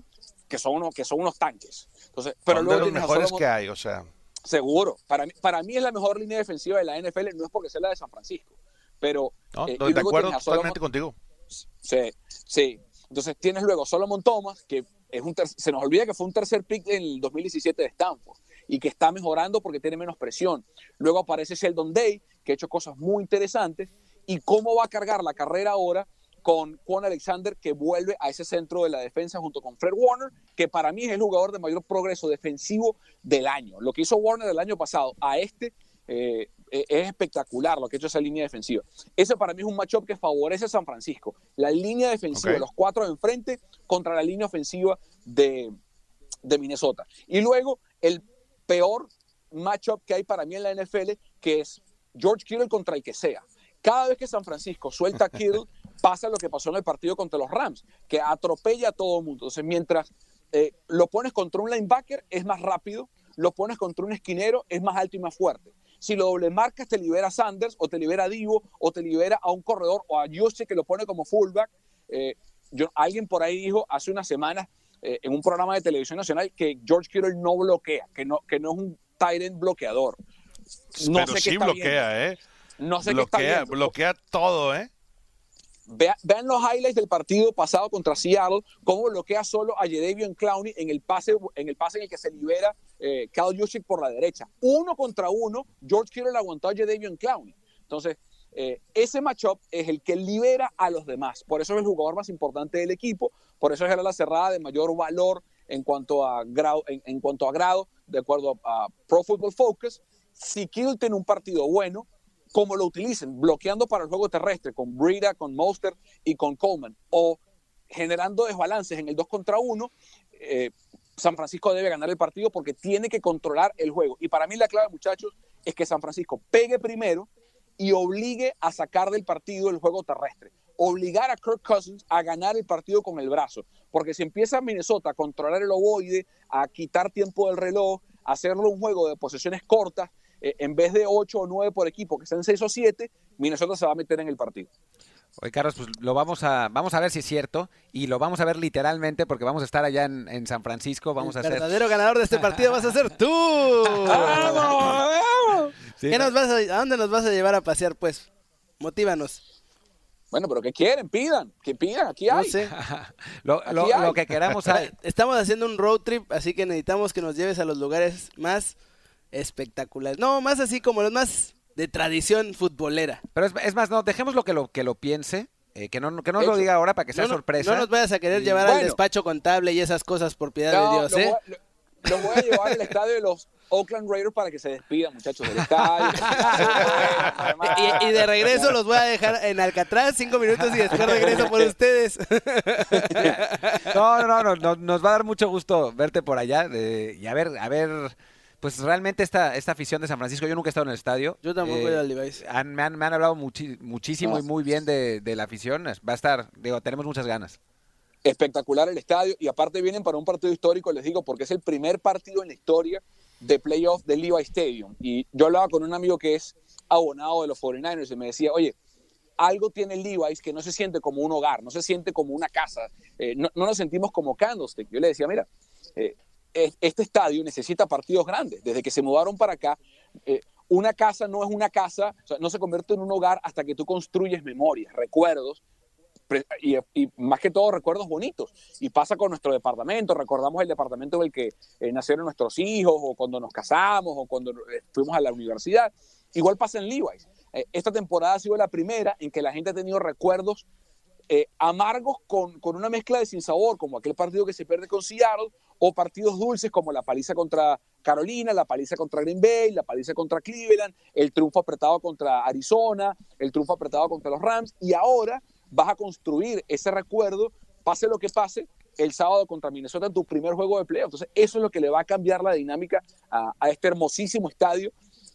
Que son, unos, que son unos tanques. Entonces, pero son luego de los mejores que hay, o sea... Seguro. Para mí, para mí es la mejor línea defensiva de la NFL, no es porque sea la de San Francisco, pero... No, eh, de acuerdo totalmente contigo. Sí, sí. Entonces tienes luego Solomon Thomas, que es un se nos olvida que fue un tercer pick en el 2017 de Stanford y que está mejorando porque tiene menos presión. Luego aparece Sheldon Day, que ha hecho cosas muy interesantes. ¿Y cómo va a cargar la carrera ahora con Juan Alexander, que vuelve a ese centro de la defensa junto con Fred Warner, que para mí es el jugador de mayor progreso defensivo del año. Lo que hizo Warner del año pasado a este eh, eh, es espectacular lo que ha hecho esa línea defensiva. Ese para mí es un matchup que favorece a San Francisco. La línea defensiva, los cuatro de enfrente contra la línea ofensiva de, de Minnesota. Y luego el peor matchup que hay para mí en la NFL, que es George Kittle contra el que sea. Cada vez que San Francisco suelta a Kittle, pasa lo que pasó en el partido contra los Rams, que atropella a todo el mundo. Entonces, mientras eh, lo pones contra un linebacker, es más rápido, lo pones contra un esquinero, es más alto y más fuerte. Si lo doble marcas, te libera a Sanders, o te libera a Divo, o te libera a un corredor, o a Jose que lo pone como fullback. Eh, yo, alguien por ahí dijo hace unas semanas eh, en un programa de televisión nacional que George Kittle no bloquea, que no, que no es un tight end bloqueador. No Pero sé sí bloquea, ¿eh? No sé bloquea, qué está Bloquea todo, ¿eh? vean los highlights del partido pasado contra Seattle, cómo bloquea solo a en Clowney en el pase en el pase en el que se libera eh, Cal por la derecha. Uno contra uno, George Kittle aguantó a en Clowney. Entonces, eh, ese matchup es el que libera a los demás. Por eso es el jugador más importante del equipo, por eso es la cerrada de mayor valor en cuanto a grado, en, cuanto a grado de acuerdo a, Pro Football Focus. Si Kittle tiene un partido bueno, como lo utilicen, bloqueando para el juego terrestre con Brida, con Monster y con Coleman, o generando desbalances en el 2 contra 1, eh, San Francisco debe ganar el partido porque tiene que controlar el juego. Y para mí la clave, muchachos, es que San Francisco pegue primero y obligue a sacar del partido el juego terrestre. Obligar a Kirk Cousins a ganar el partido con el brazo. Porque si empieza Minnesota a controlar el ovoide, a quitar tiempo del reloj, a hacerlo un juego de posesiones cortas, eh, en vez de 8 o 9 por equipo, que sean 6 o 7, Minnesota se va a meter en el partido. Oye, Carlos, pues lo vamos a, vamos a ver si es cierto y lo vamos a ver literalmente porque vamos a estar allá en, en San Francisco. Vamos el a hacer. verdadero ganador de este partido vas a ser tú. Sí, ¿Qué nos vas a, ¿A dónde nos vas a llevar a pasear, pues? Motívanos. Bueno, pero ¿qué quieren? Pidan, que pidan, aquí No hay. sé. lo, lo- Aquí hay. lo que queramos. hay. Estamos haciendo un road trip, así que necesitamos que nos lleves a los lugares más espectaculares. No, más así como los más de tradición futbolera. Pero es, es más, no, dejemos lo que lo, que lo piense. eh, que no, que no nos lo diga ahora para que sea no, sorpresa. no nos vayas a querer llevar al despacho contable y esas cosas por piedad No, de Dios, lo ¿eh? voy a- lo- lo voy a llevar al estadio de los Oakland Raiders para que se despidan, muchachos, del estadio. Y, y de regreso los voy a dejar en Alcatraz cinco minutos y después regreso por ustedes. No, no, no, no, nos va a dar mucho gusto verte por allá eh, y a ver, a ver, pues realmente esta, esta afición de San Francisco, yo nunca he estado en el estadio. Yo tampoco Eh, he ido al Levi's. han- me, han, me han hablado muchi- muchísimo y muy bien de, de la afición. Va a estar, digo, tenemos muchas ganas. Espectacular el estadio y aparte vienen para un partido histórico, les digo, porque es el primer partido en la historia de playoff del Levi Stadium. Y yo hablaba con un amigo que es abonado de los 49ers y me decía, oye, algo tiene el Levi's que no se siente como un hogar, no se siente como una casa, eh, no, no nos sentimos como Candlestick. Yo le decía, mira, eh, este estadio necesita partidos grandes. Desde que se mudaron para acá, eh, una casa no es una casa, no se convierte en un hogar hasta que tú construyes memorias, recuerdos, y, más que todo recuerdos bonitos. Y pasa con nuestro departamento, recordamos el departamento en el que eh, nacieron nuestros hijos, o cuando nos casamos, o cuando eh, fuimos a la universidad. Igual pasa en Levi's. Esta temporada ha sido la primera en que la gente ha tenido recuerdos eh, amargos con, con una mezcla de sinsabor, como aquel partido que se pierde con Seattle, o partidos dulces como la paliza contra Carolina, la paliza contra Green Bay, la paliza contra Cleveland, el triunfo apretado contra Arizona, el triunfo apretado contra los Rams, y ahora vas a construir ese recuerdo, pase lo que pase, el sábado contra Minnesota en tu primer juego de playoff. Entonces, eso es lo que le va a cambiar la dinámica a, este hermosísimo estadio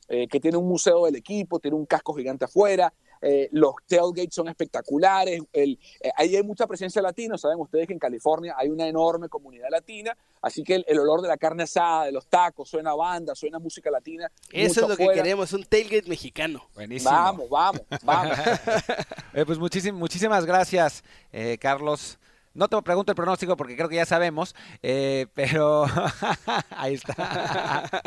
eh, que tiene un museo del equipo, tiene un casco gigante afuera, eh, los tailgates son espectaculares, el, eh, ahí hay mucha presencia latina, saben ustedes que en California hay una enorme comunidad latina, así que el, el olor de la carne asada, de los tacos, suena banda, suena música latina. Eso es lo que queremos, un tailgate mexicano. Buenísimo. Vamos, vamos, vamos. Eh, pues muchísim- muchísimas gracias, eh, Carlos. No te pregunto el pronóstico porque creo que ya sabemos, eh, pero ahí está.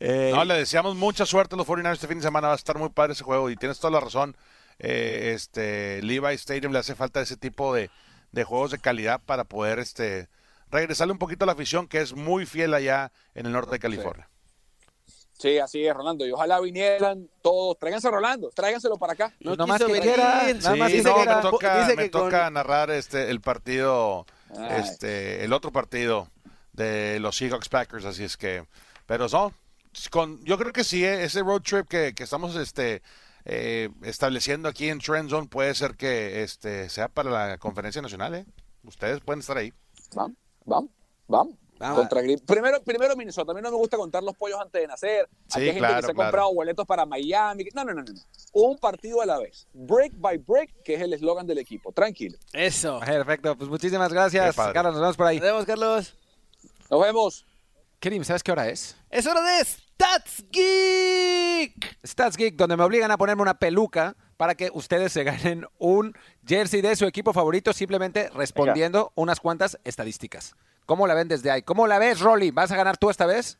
Eh, No, le deseamos mucha suerte a los 49ers este fin de semana. Va a estar muy padre ese juego y tienes toda la razón. Eh, este Levi Stadium le hace falta ese tipo de, de juegos de calidad para poder este regresarle un poquito a la afición que es muy fiel allá en el norte de California. Sí, así es, Rolando. Y ojalá vinieran todos. Tráiganse a Rolando, tráiganselo para acá. No Nomás quiso que venir. quiera, nada Sí, más dice no, que me toca, dice me que con- toca narrar este el partido, Ay. este el otro partido de los Seahawks Packers, así es que, pero no, con, yo creo que sí, eh, ese road trip que, que estamos este eh, estableciendo aquí en Trend Zone puede ser que este sea para la conferencia nacional, ¿eh? Ustedes pueden estar ahí. Vamos, vamos, vamos. Vamos. Contra Green- Primero, primero Minnesota. A mí no me gusta contar los pollos antes de nacer. Sí, Aquí hay gente claro, que se ha claro. comprado boletos para Miami. No, no, no, no. Un partido a la vez. Break by break, que es el eslogan del equipo. Tranquilo. Eso. Perfecto, pues muchísimas gracias. Carlos. Nos vemos por ahí. Nos vemos, Carlos. Nos vemos. Kerim, ¿sabes qué hora es? Es hora de Stats Geek. Stats Geek, donde me obligan a ponerme una peluca para que ustedes se ganen un jersey de su equipo favorito simplemente respondiendo unas cuantas estadísticas. ¿Cómo la ven desde ahí? ¿Cómo la ves, Rolly? ¿Vas a ganar tú esta vez?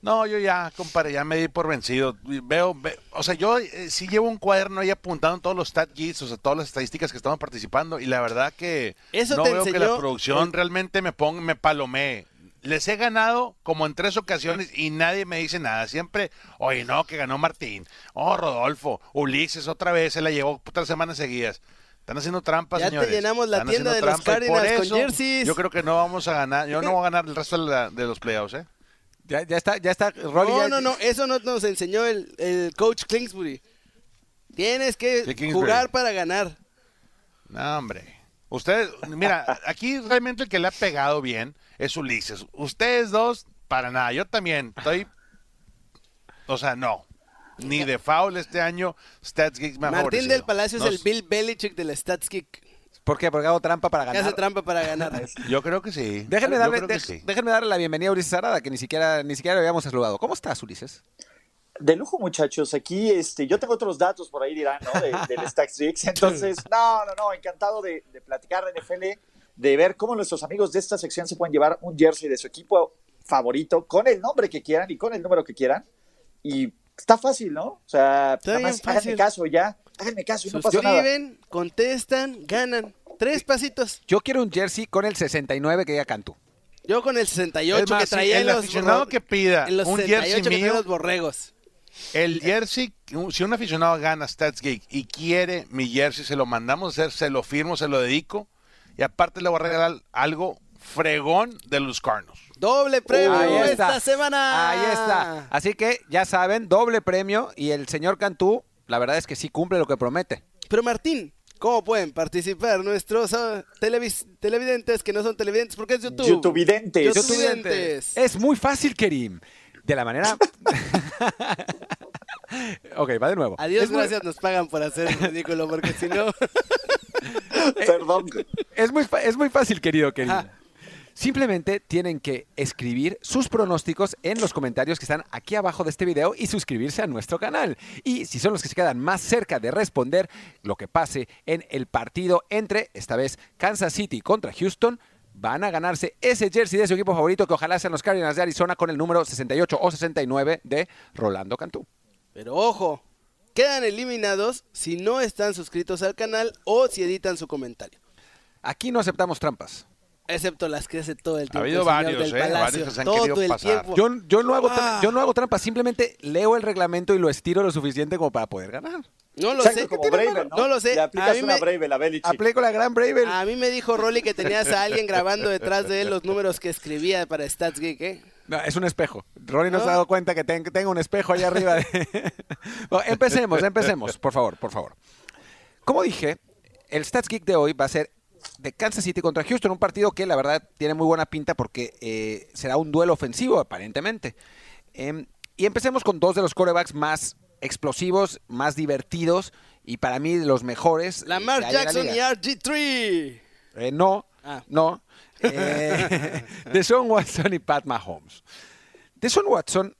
No, yo ya, compadre, ya me di por vencido. Veo, ve- o sea, yo eh, sí llevo un cuaderno ahí apuntando todos los stat o sea, todas las estadísticas que estamos participando y la verdad que Eso no te veo que la producción el- realmente me ponga, me palomee. Les he ganado como en tres ocasiones y nadie me dice nada. Siempre, oye, no, que ganó Martín. Oh, Rodolfo, Ulises, otra vez se la llevó tres semanas seguidas. Están haciendo trampas, Ya te señores. llenamos la Están tienda de los Cardinals con eso jerseys. Yo creo que no vamos a ganar. Yo no voy a ganar el resto de, la- de los playoffs, ¿eh? Ya, ya está, ya está, Rolly. No, ya- no, no, eso no nos enseñó el, el coach Kingsbury. Tienes que Sí, jugar para ganar. No, hombre. Ustedes, mira, aquí realmente el que le ha pegado bien es Ulises. Ustedes dos, para nada. Yo también estoy. O sea, no. Ni de foul este año, Stats Geeks me ha Martín del Palacio No es el Bill Belichick del StatsKick. ¿Por qué? Porque hago trampa para ganar. hace trampa para ganar. Yo creo que sí. Déjenme darle, sí. déjenme darle la bienvenida a Ulises Arada, que ni siquiera, ni siquiera le habíamos saludado. ¿Cómo estás, Ulises? De lujo, muchachos. Aquí este, yo tengo otros datos por ahí, dirán, ¿no? De, del. Entonces, no, no, no, encantado de, de platicar de NFL, de ver cómo nuestros amigos de esta sección se pueden llevar un jersey de su equipo favorito con el nombre que quieran y con el número que quieran. Y está fácil, ¿no? O sea, Está nada bien más háganme caso ya. Háganme caso y no pasa nada. Suscriben, contestan, ganan. Tres pasitos. Yo quiero un jersey con el 69 que diga Cantú. Yo con el 68 Es más, que traía en el los aficionado que pida en los un 68 jersey que mío, los borregos. el jersey, si un aficionado gana Stats Geek y quiere mi jersey, se lo mandamos a hacer, se lo firmo, se lo dedico. Y aparte le voy a regalar algo fregón de los Cardinals. Doble premio Ahí está. esta semana. Ahí está. Así que ya saben, doble premio y el señor Cantú, la verdad es que sí cumple lo que promete. Pero Martín, ¿cómo pueden participar nuestros ah, televis- televidentes que no son televidentes? Porque es YouTube. YouTubevidentes. YouTubevidentes. Es muy fácil, Kerim. De la manera. ok, va de nuevo. Adiós, es muy- gracias, nos pagan por hacer el ridículo, porque si no... Perdón. Es muy, es muy fácil, querido Kerim. Simplemente tienen que escribir sus pronósticos en los comentarios que están aquí abajo de este video y suscribirse a nuestro canal. Y si son los que se quedan más cerca de responder lo que pase en el partido entre, esta vez, Kansas City contra Houston, van a ganarse ese jersey de su equipo favorito que ojalá sean los Cardinals de Arizona con el número 68 o 69 de Rolando Cantú. Pero ojo, quedan eliminados si no están suscritos al canal o si editan su comentario. Aquí no aceptamos trampas. Excepto las que hace todo el tiempo. habido el señor varios, del ¿eh? Palacio. Varios que se han todo querido el pasar. tiempo. Yo, yo no hago, Ah. yo no hago trampas, simplemente leo el reglamento y lo estiro lo suficiente como para poder ganar. no lo sé. como. ¿no? No lo sé. Le A aplicas mí una me- Braver, la Belichick. Aplico la gran Bravel. A mí me dijo Rolly que tenías a alguien grabando detrás de él los números que escribía para Stats Geek, ¿eh? No, es un espejo. Ronnie no, se ha dado cuenta que ten- tengo un espejo ahí arriba. de- Bueno, empecemos, empecemos, por favor, por favor. Como dije, el Stats Geek de hoy va a ser de Kansas City contra Houston, un partido que la verdad tiene muy buena pinta porque eh, será un duelo ofensivo aparentemente. Em, y empecemos con dos de los corebacks más explosivos, más divertidos y para mí los mejores. Lamar que hay en la Jackson y RG3. Eh, no, Ah. no. Eh, Deshaun Watson y Pat Mahomes. Deshaun Watson,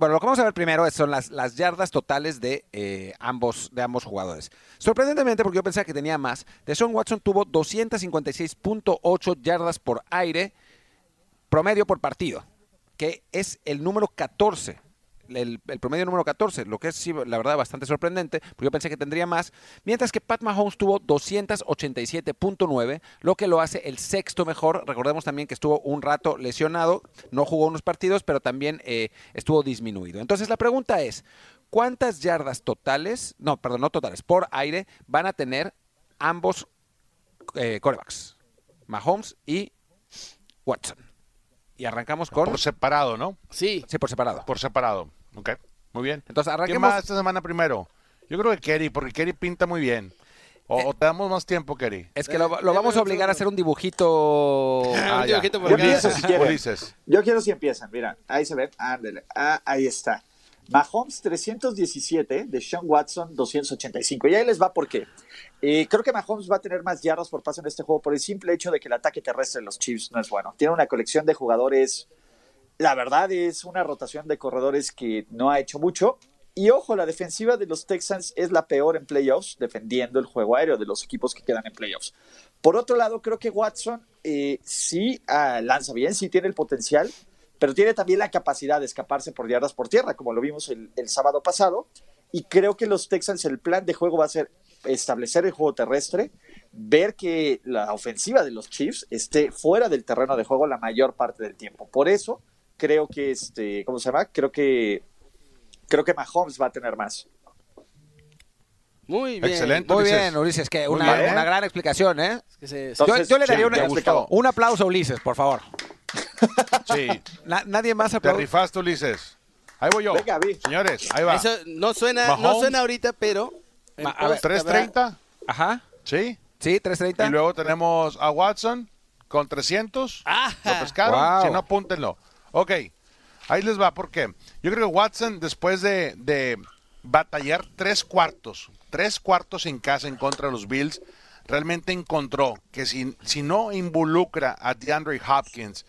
bueno, lo que vamos a ver primero son las, las yardas totales de, eh, ambos, de ambos jugadores. Sorprendentemente, porque yo pensaba que tenía más, Deshaun Watson tuvo 256.8 yardas por aire promedio por partido, que es el número 14. El, el promedio número 14, lo que es sí, la verdad bastante sorprendente, porque yo pensé que tendría más, mientras que Pat Mahomes tuvo 287.9, lo que lo hace el sexto mejor. Recordemos también que estuvo un rato lesionado, no jugó unos partidos, pero también eh, estuvo disminuido. Entonces la pregunta es, ¿cuántas yardas totales, no, perdón, no totales, por aire van a tener ambos eh, corebacks? Mahomes y Watson. Y arrancamos con... Por separado, ¿no? Sí. Sí, por separado. Por separado. Ok, muy bien. Entonces ¿Quién arranquemos. más esta semana primero? Yo creo que Kerry, porque Kerry pinta muy bien. O, o te damos más tiempo, Kerry. Es que lo, vamos a obligar a hacer un dibujito. Ah, un ya. dibujito por Yo empiezo si. Yo quiero si empiezan. Mira, ahí se ve. Ándale. Ah, ahí está. Mahomes 317, de Sean Watson 285. Y ahí les va por qué. Eh, creo que Mahomes va a tener más yardas por paso en este juego por el simple hecho de que el ataque terrestre de los Chiefs no es bueno. Tiene una colección de jugadores. La verdad es una rotación de corredores que no ha hecho mucho. Y ojo, la defensiva de los Texans es la peor en playoffs, defendiendo el juego aéreo de los equipos que quedan en playoffs. Por otro lado, creo que Watson eh, sí ah, lanza bien, sí tiene el potencial, pero tiene también la capacidad de escaparse por yardas por tierra, como lo vimos el, el sábado pasado. Y creo que los Texans, el plan de juego va a ser establecer el juego terrestre, ver que la ofensiva de los Chiefs esté fuera del terreno de juego la mayor parte del tiempo. Por eso creo que este, ¿cómo se llama? Creo que creo que Mahomes va a tener más. Muy bien. Excelente. Muy Ulises. bien, Ulises, que una, bien. una gran explicación, ¿eh? Es que se- Yo, Entonces, yo le daría sí, una- un aplauso a Ulises, por favor. Sí, Na- nadie más te aplaude. rifaste, Ulises. Ahí voy yo. Venga, Vi. Señores, ahí va. Eso no suena, no suena ahorita, pero. Ma- a ver, post habrá- ¿330? Ajá. Sí. Sí, 330. Y luego tenemos a Watson con 300. Ajá. ¿Lo pescaron? Wow. Si no, apúntenlo. Ok, ahí les va. ¿Por qué? Yo creo que Watson, después de, de batallar tres cuartos, tres cuartos en casa en contra de los Bills, realmente encontró que si, si no involucra a DeAndre Hopkins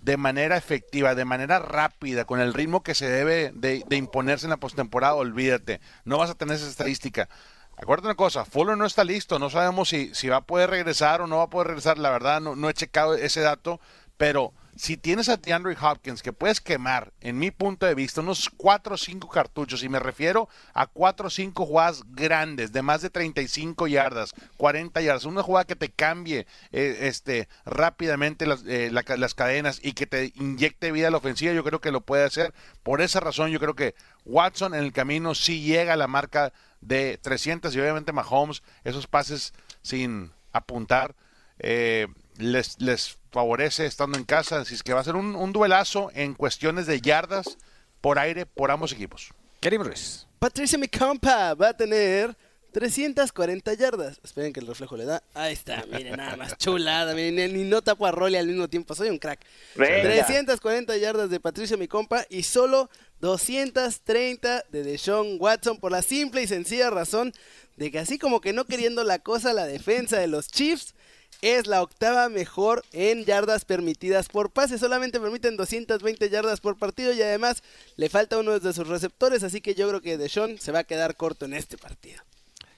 de manera efectiva, de manera rápida, con el ritmo que se debe de, de imponerse en la postemporada, olvídate, no vas a tener esa estadística. Acuérdate una cosa, Fuller no está listo, no sabemos si, si va a poder regresar o no va a poder regresar, la verdad no, no he checado ese dato, pero si tienes a DeAndre Hopkins que puedes quemar, en mi punto de vista, unos 4 o 5 cartuchos, y me refiero a 4 o 5 jugadas grandes, de más de 35 yardas, 40 yardas, una jugada que te cambie eh, este, rápidamente las, eh, la- las cadenas y que te inyecte vida a la ofensiva, yo creo que lo puede hacer. Por esa razón, yo creo que Watson en el camino sí llega a la marca de 300 y obviamente Mahomes, esos pases sin apuntar, eh, les, les favorece estando en casa. Así es que va a ser un, un duelazo en cuestiones de yardas por aire por ambos equipos. Kerim Ruiz. Patricia Micampa va a tener 340 yardas. Esperen que el reflejo le da. Ahí está, miren, nada más chulada. Miren, ni no tapo a Rolly al mismo tiempo. Soy un crack. Venga. 340 yardas de Patricia Micompa y solo 230 de Deshaun Watson por la simple y sencilla razón de que así como que no queriendo la cosa, la defensa de los Chiefs es la octava mejor en yardas permitidas por pase. Solamente permiten 220 yardas por partido y además le falta uno de sus receptores, así que yo creo que Deshaun se va a quedar corto en este partido.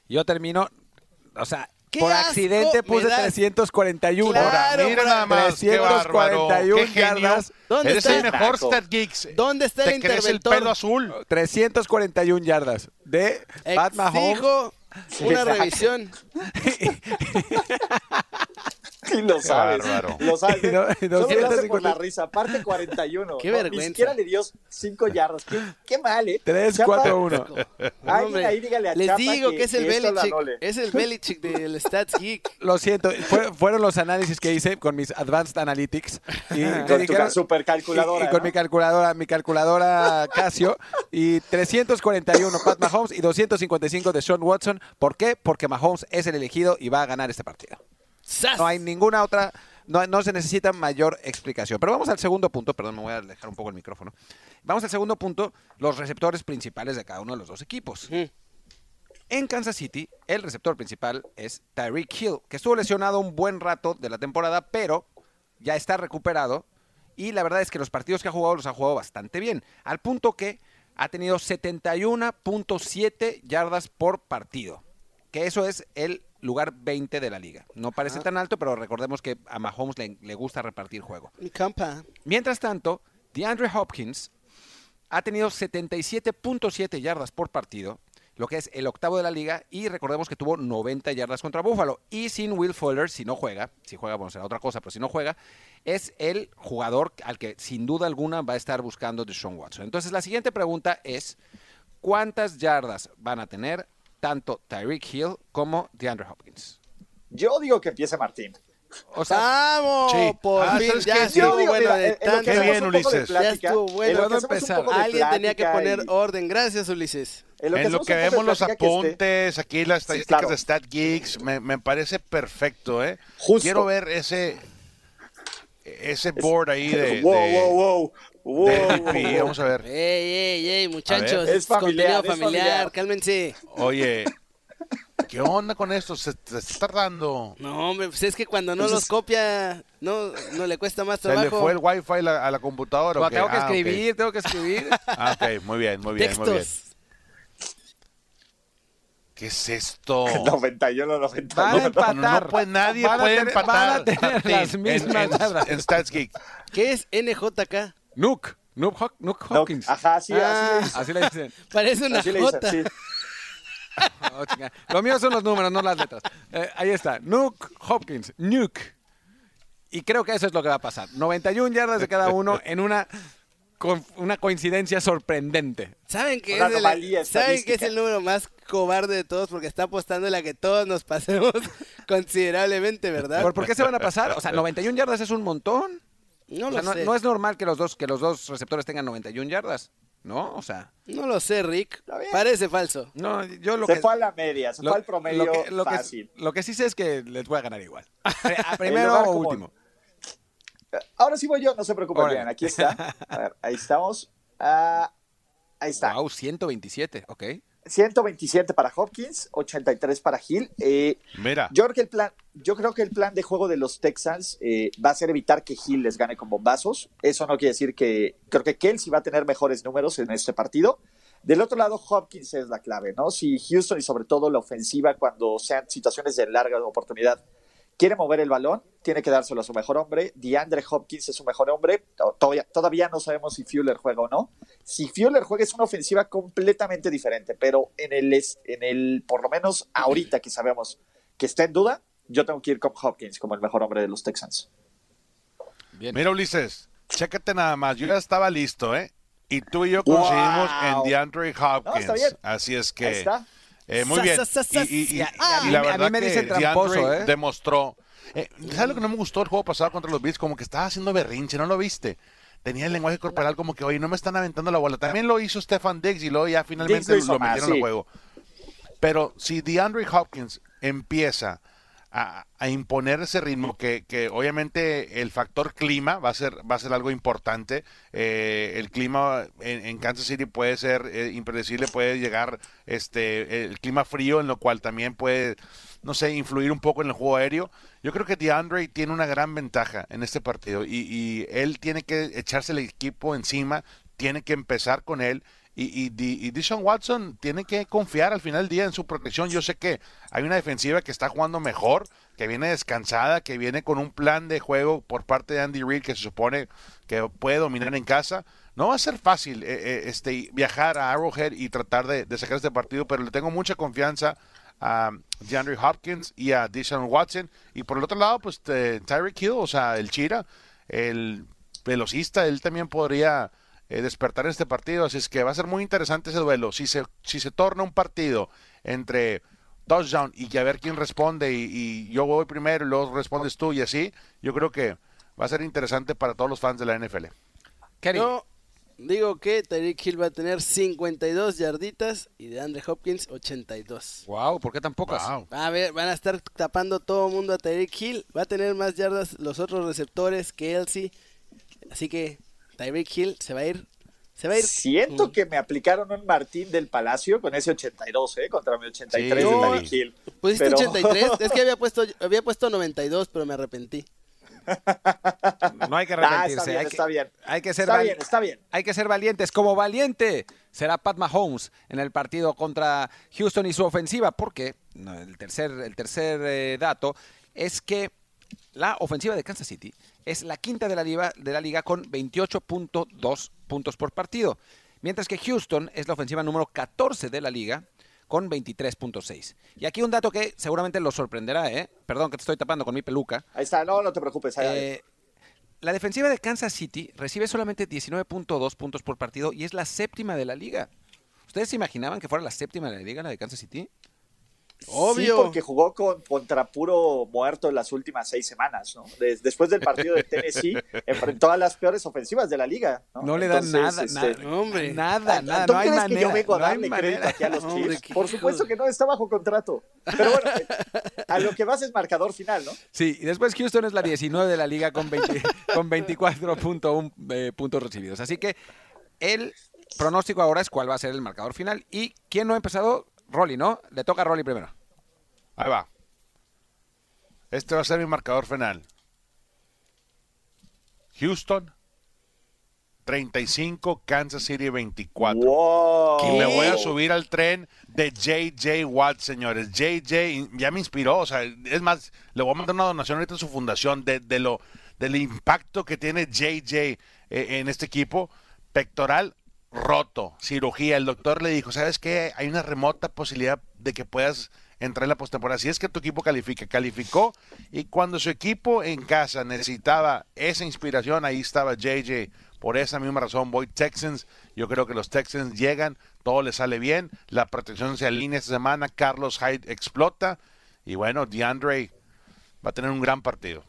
Yo termino, o sea, ¡Qué por accidente puse das! 341. Claro, Mira nada más, qué bárbaro, 341 qué genio. yardas. ¿Dónde Eres está el mejor Geeks. ¿Dónde está el Te crees el interventor? pelo azul. 341 yardas de Pat Mahomes. Exijo una revisión. Y lo sabes. bárbaro. Lo sabes. Y no- y Solo lo hace 250. por la risa. Parte 41. Qué No, vergüenza. Ni siquiera le dio 5 yardas. Qué, qué mal, ¿eh? 3, Chapa, 4, 1. Alguien ahí dígale a Les Chapa digo que, es el Belichick. Es el Belichick del Stats Geek. Lo siento, fue- fueron los análisis que hice con mis Advanced Analytics. Y Con tu supercalculadora, Y, y con ¿no? mi calculadora, mi calculadora Casio. Y 341 Pat Mahomes y 255 de Sean Watson. ¿Por qué? Porque Mahomes es el elegido y va a ganar este partido. ¡Sas! No hay ninguna otra, no, no se necesita mayor explicación. Pero vamos al segundo punto, perdón, me voy a alejar un poco el micrófono. Vamos al segundo punto, los receptores principales de cada uno de los dos equipos. En Kansas City, el receptor principal es Tyreek Hill, que estuvo lesionado un buen rato de la temporada, pero ya está recuperado. Y la verdad es que los partidos que ha jugado los ha jugado bastante bien. Al punto que ha tenido 71.7 yardas por partido. Que eso es el lugar 20 de la liga. No parece tan alto, pero recordemos que a Mahomes le, le gusta repartir juego. Mi campa. Mientras tanto, DeAndre Hopkins ha tenido 77.7 yardas por partido, lo que es el octavo de la liga, y recordemos que tuvo 90 yardas contra Buffalo. Y sin Will Fuller, si no juega, si juega, bueno, será otra cosa, pero si no juega, es el jugador al que sin duda alguna va a estar buscando Deshaun Watson. Entonces, la siguiente pregunta es, ¿cuántas yardas van a tener tanto Tyreek Hill como DeAndre Hopkins? Yo digo que empiece Martín. O sea, ¡Vamos! sí. Por Ah, fin, ¿sabes ya qué? estuvo Yo digo, bueno mira, de en lo que tanto. Qué hacemos bien, Ulises. Ya estuvo en bueno. lo que ¿Puedo hacemos un empezar? Alguien tenía que poner y- orden. Gracias, Ulises. En lo que, En lo vemos los esté- apuntes, aquí las estadísticas claro. de Stat Geeks, me, me parece perfecto, ¿eh? Justo. Quiero ver ese ese board ahí de, wow, de- wow, wow, wow. Vamos a ver. Ey, ey, ey, muchachos. Es familiar, contenido es familiar. familiar. Cálmense. Oye, ¿qué onda con esto? Se, se está tardando. No, hombre, pues es que cuando no Entonces- los copia, no, no le cuesta más ¿Se le trabajo. fue el wifi la- a la computadora? tengo que Ah, escribir, tengo que escribir. Ah, ok, muy bien, muy bien, muy bien. ¿Qué es esto? 91, 91. Van a No, empatar. no, no puede- nadie Van a puede tener- empatar. van a tener las en- mismas en, en Stats Geek. ¿Qué es NJK? Nuke. Nuke, Hop- Nuke No, Hopkins. ajá, sí, Ah. así le dicen. Así le dicen. Parece una Así dicen, sí. Oh. Lo mío son los números, no las letras. Eh, ahí está. Nuke Hopkins. Nuke. Y creo que eso es lo que va a pasar. 91 yardas de cada uno en una, con- una coincidencia sorprendente. ¿Saben que, Una es el, anomalía ¿Saben que es el número más cobarde de todos? Porque está apostando en la que todos nos pasemos considerablemente, ¿verdad? ¿Por, por qué se van a pasar? O sea, 91 yardas es un montón. No O lo sea, no, sé. no es normal que los dos que los dos receptores tengan 91 yardas. ¿no? O sea, No lo sé, Rick. Parece falso. no, yo lo se que... fue a la media, se lo- fue al promedio lo que, lo que- fácil. lo que sí sé es que les voy a ganar igual. A primero o último. Ahora sí voy yo, no se preocupen, bien, aquí está. A ver, ahí estamos. Ah, ahí está. Wow, 127, ok. 127 para Hopkins, 83 para Hill. Eh, Mira, yo, creo que el plan, yo creo que el plan de juego de los Texans eh, va a ser evitar que Hill les gane con bombazos. Eso no quiere decir que creo que Kelsey va a tener mejores números en este partido. Del otro lado, Hopkins es la clave, ¿no? Si Houston y sobre todo la ofensiva, cuando sean situaciones de larga oportunidad, quiere mover el balón, tiene que dárselo a su mejor hombre. DeAndre Hopkins es su mejor hombre. Todavía, todavía no sabemos si Fuller juega o no. Si Fuller juega es una ofensiva completamente diferente, pero en el, es- en el, por lo menos ahorita que sabemos que está en duda, yo tengo que ir con Hopkins como el mejor hombre de los Texans. Bien. mira Ulises, chécate nada más, yo ya estaba listo, ¿eh? Y tú y yo coincidimos Wow. en DeAndre Hopkins. No, está bien. Así es Ahí que... está. Eh, muy bien. Y, la verdad me que tramposo, ¿eh? demostró. Eh, ¿Sabes lo que no me gustó el juego pasado contra los Bills? Como que estaba haciendo berrinche, ¿no lo viste? Tenía el lenguaje corporal como que, oye, no me están aventando la bola. También lo hizo Stefan Diggs y luego ya finalmente lo lo metieron al sí. juego. Pero si DeAndre Hopkins empieza a, imponer ese ritmo, que, que obviamente el factor clima va a ser, va a ser algo importante. Eh, el clima en, en Kansas City puede ser eh, impredecible, puede llegar este el clima frío, en lo cual también puede, no sé, influir un poco en el juego aéreo. Yo creo que DeAndre tiene una gran ventaja en este partido y, y él tiene que echarse el equipo encima, tiene que empezar con él y, y, y Deshaun Watson tiene que confiar al final del día en su protección. Yo sé que hay una defensiva que está jugando mejor, que viene descansada, que viene con un plan de juego por parte de Andy Reid que se supone que puede dominar en casa. No va a ser fácil eh, eh, este, viajar a Arrowhead y tratar de, sacar este partido, pero le tengo mucha confianza a DeAndre Hopkins y a Deshaun Watson. Y por el otro lado, pues Tyreek Hill, o sea, el Chira, el velocista, él también podría eh, despertar en este partido. Así es que va a ser muy interesante ese duelo. Si se, si se torna un partido entre touchdown y que a ver quién responde y, y yo voy primero y luego respondes tú y así, yo creo que va a ser interesante para todos los fans de la NFL. Kerry, Yo digo que Tyreek Hill va a tener 52 yarditas y de Andre Hopkins 82. wow, ¿por qué tan pocas? Wow. A ver, van a estar tapando todo el mundo a Tyreek Hill. Va a tener más yardas los otros receptores que Elsie. Así que Tyreek Hill se va a ir. Se va a ir. Siento Mm. que me aplicaron un Martín del Palacio con ese 82, ¿eh? Contra mi 83 Sí. de Tyreek Hill. Pusiste Pero- 83. Es que había puesto, había puesto 92, pero me arrepentí. No hay que Ah, está arrepentirse. bien, hay, que, está bien. hay que ser Está bien, está bien. Hay que ser valientes. Como valiente será Pat Mahomes en el partido contra Houston y su ofensiva, porque no, el tercer, el tercer eh, dato es que la ofensiva de Kansas City es la quinta de la liga, de la liga con 28.2 puntos por partido, mientras que Houston es la ofensiva número 14 de la liga con 23.6. Y aquí un dato que seguramente los sorprenderá, ¿eh? Perdón que te estoy tapando con mi peluca. Ahí está, no, no te preocupes. ahí- Eh, la defensiva de Kansas City recibe solamente 19.2 puntos por partido y es la séptima de la liga. ¿Ustedes se imaginaban que fuera la séptima de la liga, la de Kansas City? Obvio. Sí, porque jugó con, contra puro muerto en las últimas seis semanas, ¿no? Des- después del partido de Tennessee, enfrentó a las peores ofensivas de la liga. No, No, le dan Entonces, nada, este, nada, hombre. nada, nada, ¿Tú no hay crees manera. que yo vengo a no hay darle crédito aquí a los Hombre, Chiefs? Por supuesto que no está bajo contrato. Pero bueno, eh, a lo que vas es marcador final, ¿no? Sí, y después Houston es la 19 de la liga con, 20 con 24.1 eh, puntos recibidos. Así que el pronóstico ahora es cuál va a ser el marcador final. ¿Y quién no ha empezado? Rolly, ¿no? Le toca a Rolly primero. Ahí va. Este va a ser mi marcador final. Houston 35, Kansas City 24. ¡Wow! Y me voy a subir al tren de JJ Watt, señores. JJ ya me inspiró, o sea, es más, le voy a mandar una donación ahorita a su fundación de, de lo del impacto que tiene JJ eh, en este equipo. Pectoral roto, cirugía. El doctor le dijo, ¿sabes qué? Hay una remota posibilidad de que puedas entrar en la postemporada. Si es que tu equipo califica, calificó. Y cuando su equipo en casa necesitaba esa inspiración, ahí estaba JJ. Por esa misma razón voy Texans. Yo creo que los Texans llegan, todo les sale bien, la protección se alinea esta semana, Carlos Hyde explota y bueno, DeAndre va a tener un gran partido.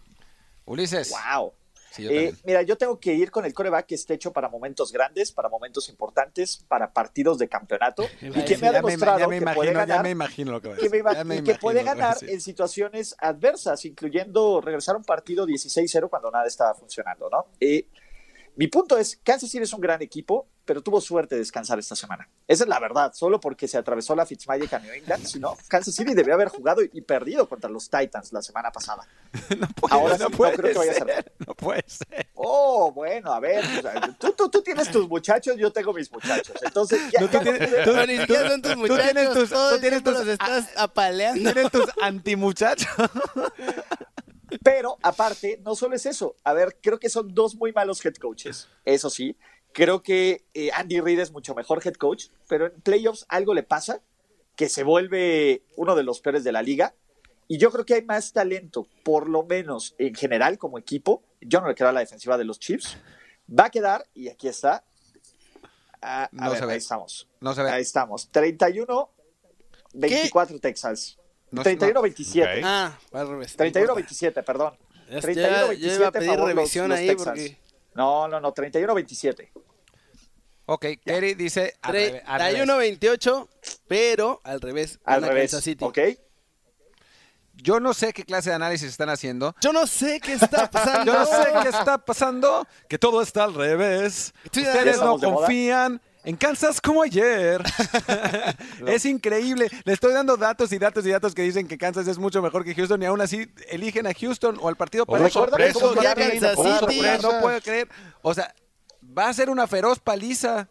Ulises. ¡Wow! Sí, yo Eh, mira, yo tengo que ir con el coreback que esté hecho para momentos grandes, para momentos importantes, para partidos de campeonato y que me ha Ya me- demostrado ya me que puede ya ganar me imagino lo que va a que, me decir. va- Ya me y que puede ganar en situaciones adversas, incluyendo regresar a un partido 16-0 cuando nada estaba funcionando, ¿no? Eh, mi punto es, Kansas City es un gran equipo, pero tuvo suerte de descansar esta semana. Esa es la verdad, solo porque se atravesó la Fitzmagic a New England, si no, Kansas City debió haber jugado y, y perdido contra los Titans la semana pasada. No puede, Ahora no sí, no puede creo que vaya a ser. No puede ser. Oh, bueno, a ver, o sea, tú, tú, tú tienes tus muchachos, yo tengo mis muchachos. Entonces, ya, No, tú ya no tienes- tú- son tus tú muchachos. tienes tus- tú tienes tus- los estás apaleando. Tienen tus antimuchachos. Pero aparte, no solo es eso. A ver, creo que son dos muy malos head coaches. Eso sí, creo que eh, Andy Reid es mucho mejor head coach, pero en playoffs algo le pasa que se vuelve uno de los peores de la liga. Y yo creo que hay más talento, por lo menos en general como equipo. Yo no le creo a la defensiva de los Chiefs. Va a quedar, y aquí está. Ah, a No ver, se ve. ahí estamos. No se ve. Ahí estamos. 31, 24 Texas. No- 31-27. Ok. Ah, va al revés. 31-27, perdón. Ya- 31, ya- ya iba a pedir favor, los- revisión los ahí Texans. porque No, no, no, 31-27. Ok, Kerry dice al revés, al revés. 31-28, pero al revés. Al revés, Kansas City. ¿ok? Yo no sé qué clase de análisis están haciendo. Yo no sé qué está pasando. Yo no sé qué está pasando, que todo está al revés. Ustedes no de moda. En Kansas como ayer. Es increíble. Le estoy dando datos y datos y datos que dicen que Kansas es mucho mejor que Houston y aún así eligen a Houston o al partido Oh, para que ya Kansas City-. No puedo creer. O sea, va a ser una feroz paliza.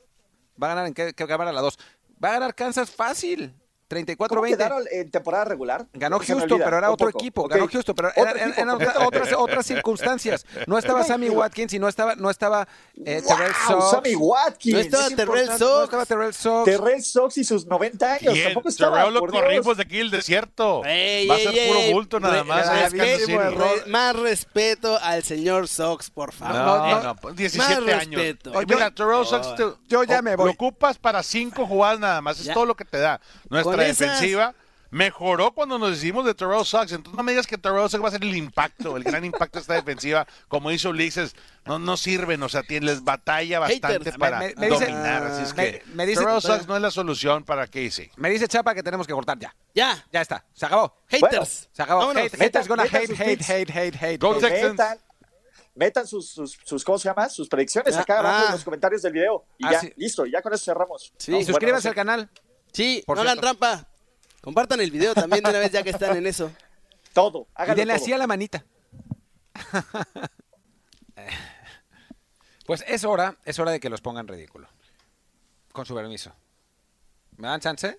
Va a ganar en qué, qué cámara la 2. Va a ganar Kansas fácil. ¿Cómo 34-20. quedaron en temporada regular? Ganó Houston, pero era otro poco. equipo. Ganó Houston, pero era- eran otra- otras, otras circunstancias. No estaba Sammy Watkins y no estaba, no estaba eh, ¡Wow! Terrell Sox. Sammy Watkins. No estaba es Terrell. Sox. No estaba Terrell Sox. Terrell Sox y sus 90 años. Estaba, Terrell lo corrimos de aquí el desierto. Ey, Va a ey, ser ey, puro bulto nada Re- más. re- es Kansas City. re- re- más respeto al señor Sox, por favor. No, no, no, 17 más años. respeto. Oye, Mira, Terrell Sox, te- yo ya me voy. Lo ocupas para cinco jugadas nada más. Es Ya. todo lo que te da. Nuestra Defensiva mejoró cuando nos hicimos de Terrell Sox. Entonces no me digas que Terrell Sox va a ser el impacto, el gran impacto de esta defensiva. Como hizo Ulises, no, no sirven. O sea, tienen, les batalla bastante para Me- me- me dice- dominar. así es me- que me dice- Terrell Sox no es la solución para Casey. Me dice Chapa que tenemos que cortar ya. Ya, Ya está. Se acabó. haters. Se acabó. Hate, haters gonna metan hate, sus hate, hate, hate, hate. Go hate. Texans. Metan, metan sus, sus, sus, ¿cómo se llama? Sus predicciones Ah, acá abajo ah. en los comentarios del video. Y Ah, ya, sí. listo, ya con eso cerramos. Sí. No, Y bueno, suscríbanse no al canal. Sí, Por no hagan cierto. trampa. Compartan el video también de una vez ya que están en eso. Todo, Y denle todo. así a la manita. pues es hora, es hora de que los pongan ridículo. Con su permiso. ¿Me dan chance?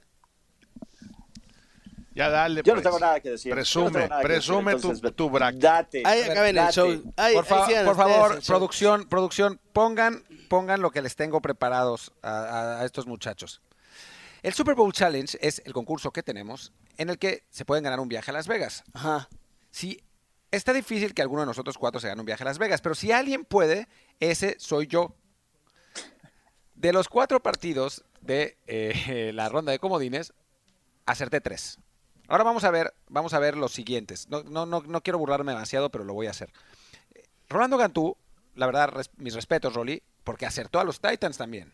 Ya dale. Yo no pues. tengo nada que decir. Yo no Presume, presume decir, tu, entonces, tu bracket. Date. Ahí acaben el show. Ahí- por, fa- por favor, producción, producción, pongan, pongan lo que les tengo preparados a, a- a estos muchachos. El Super Bowl Challenge es el concurso que tenemos en el que se pueden ganar un viaje a Las Vegas. Ajá. Si está difícil que alguno de nosotros cuatro se gane un viaje a Las Vegas, pero si alguien puede, ese soy yo. De los cuatro partidos de eh, la ronda de comodines, acerté tres. Ahora vamos a ver, vamos a ver los siguientes. No, no, no, no quiero burlarme demasiado, pero lo voy a hacer. Rolando Gantú, la verdad, res- mis respetos, Rolly, porque acertó a los Titans también.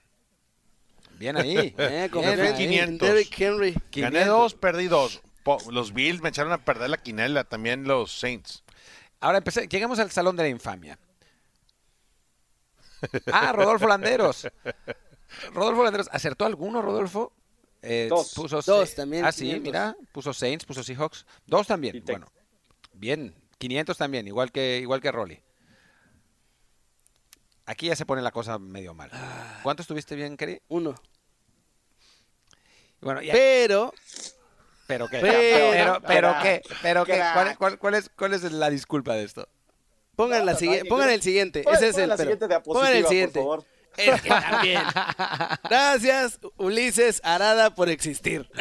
Bien ahí. Eh, ahí. 500. Derrick Henry. Gané 500. dos, perdí dos. Los Bills me echaron a perder la quinela, también los Saints. Ahora empecé, llegamos al Salón de la Infamia. Ah, Rodolfo Landeros. Rodolfo Landeros, ¿acertó alguno, Rodolfo? Eh, Dos. puso Dos también, Ah, sí, 500. mira, puso Saints, puso Seahawks. Dos también. Bueno, bien. 500 también, igual que, igual que Rolly. Aquí ya se pone la cosa medio mal. ¿Cuánto estuviste bien, Kerry? Uno. Bueno, ya- Pero, pero qué, pero- pero, pero qué, pero qué. ¿Cuál, cuál- cuál es, ¿cuál es la disculpa de esto? pongan, la siguiente, no, pongan el siguiente. Ese es el la siguiente Pongan el por siguiente. favor. Es que también. Gracias, Ulises Arada, por existir.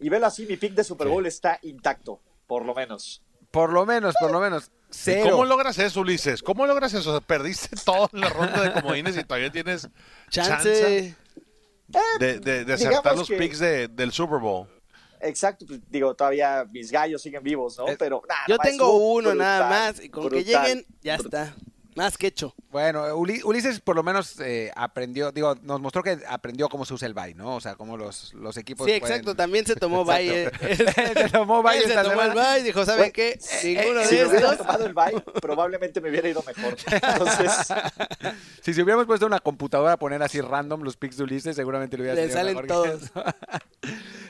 Y velo así, mi pick de Super Bowl está intacto, por lo menos. Por lo menos, por lo menos. ¿Y Cero. ¿Cómo logras eso, Ulises? ¿Cómo logras eso? O sea, perdiste toda la ronda de comodines y todavía tienes Chance. de, de- de acertar los que- picks de- del Super Bowl. Exacto, pues, digo, todavía mis gallos siguen vivos, ¿no? Eh, Pero Yo tengo uno nada más y con que lleguen ya está. Más que hecho. Bueno, Uli- Ulises por lo menos eh, aprendió, digo, nos mostró que aprendió cómo se usa el bye, ¿no? O sea, cómo los, los equipos Sí, pueden- exacto. También se tomó bye. eh. se tomó bye se tomó el bye y dijo, ¿saben qué? Ninguno Si de me hubiera estos. tomado el bye, probablemente me hubiera ido mejor. Entonces, Si se hubiéramos puesto una computadora a poner así random los picks de Ulises, seguramente lo hubiera Le salen mejor todos.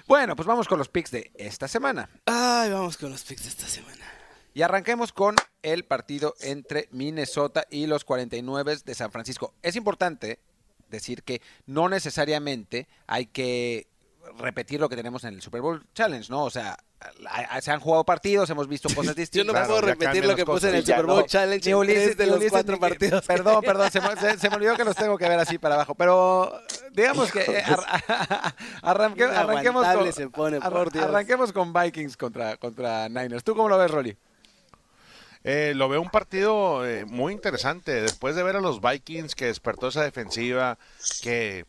bueno, pues vamos con los picks de esta semana. Ay, vamos con los picks de esta semana. Y arranquemos con el partido entre Minnesota y los 49 de San Francisco. Es importante decir que no necesariamente hay que repetir lo que tenemos en el Super Bowl Challenge, ¿no? O sea, se han jugado partidos, hemos visto cosas Yo distintas. no Claro, puedo repetir lo que puse en el cosas. Super Bowl no. Challenge Ni en tres de los Ulises, cuatro ni- partidos. Perdón, perdón, se, me- se- se me olvidó que los tengo que ver así para abajo. Pero digamos que eh, ar- arranque- arranquemos, con, se pone, arran- por Dios. arranquemos con Vikings contra, contra Niners. ¿Tú cómo lo ves, Rolly? Eh, lo veo un partido eh, muy interesante. Después de ver a los Vikings que despertó esa defensiva, que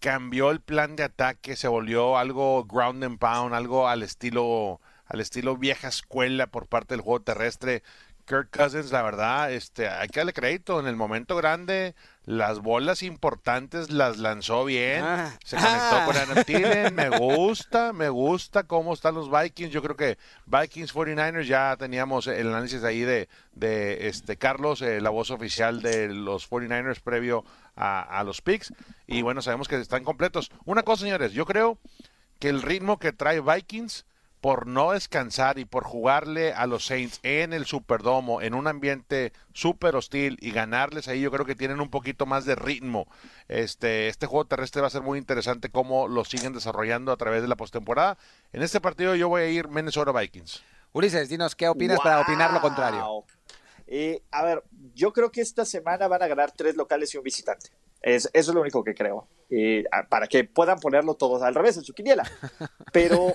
cambió el plan de ataque, se volvió algo ground and pound, algo al estilo, al estilo vieja escuela por parte del juego terrestre. Kirk Cousins, la verdad, este, hay que darle crédito. En el momento grande, las bolas importantes las lanzó bien. Ah. Se conectó Ah. con Adam Thielen. Me gusta, me gusta cómo están los Vikings. Yo creo que Vikings 49ers ya teníamos el análisis ahí de, de este Carlos, eh, la voz oficial de los 49ers previo a, a los picks. Y bueno, sabemos que están completos. Una cosa, señores, yo creo que el ritmo que trae Vikings por no descansar y por jugarle a los Saints en el Superdomo, en un ambiente súper hostil y ganarles ahí, yo creo que tienen un poquito más de ritmo. Este, este juego terrestre va a ser muy interesante cómo lo siguen desarrollando a través de la postemporada. En este partido yo voy a ir Minnesota Vikings. Ulises, dinos, ¿qué opinas para opinar lo contrario? Eh, a ver, yo creo que esta semana van a ganar tres locales y un visitante. Es, eso es lo único que creo. Eh, para que puedan ponerlo todos al revés en su quiniela. Pero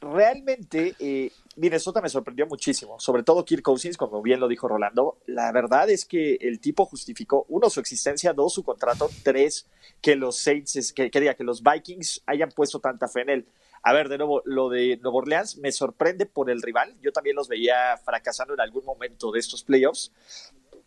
realmente eh, Minnesota me sorprendió muchísimo. Sobre todo Kirk Cousins, como bien lo dijo Rolando. La verdad es que el tipo justificó, uno, su existencia, dos, su contrato, tres, que los Saints, que, que diga, que los Vikings hayan puesto tanta fe en él. A ver, de nuevo, lo de Nueva Orleans me sorprende por el rival. Yo también los veía fracasando en algún momento de estos playoffs.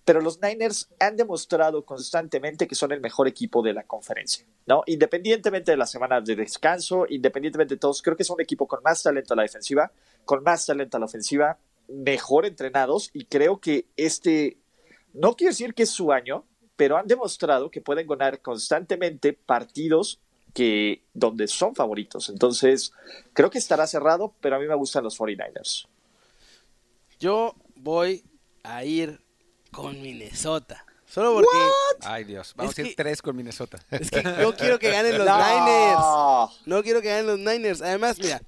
Pero los Niners han demostrado constantemente que son el mejor equipo de la conferencia, ¿no? Independientemente de las semanas de descanso, independientemente de todos, creo que es un equipo con más talento a la defensiva, con más talento a la ofensiva, mejor entrenados y creo que este, no quiero decir que es su año, pero han demostrado que pueden ganar constantemente partidos que donde son favoritos. Entonces, creo que estará cerrado, pero a mí me gustan los 49ers. Yo voy a ir con Minnesota. Solo porque Ay, Dios. Vamos Es a ir que- tres con Minnesota. es que yo quiero que ganen los No. Niners. No quiero que ganen los Niners. Además, mira,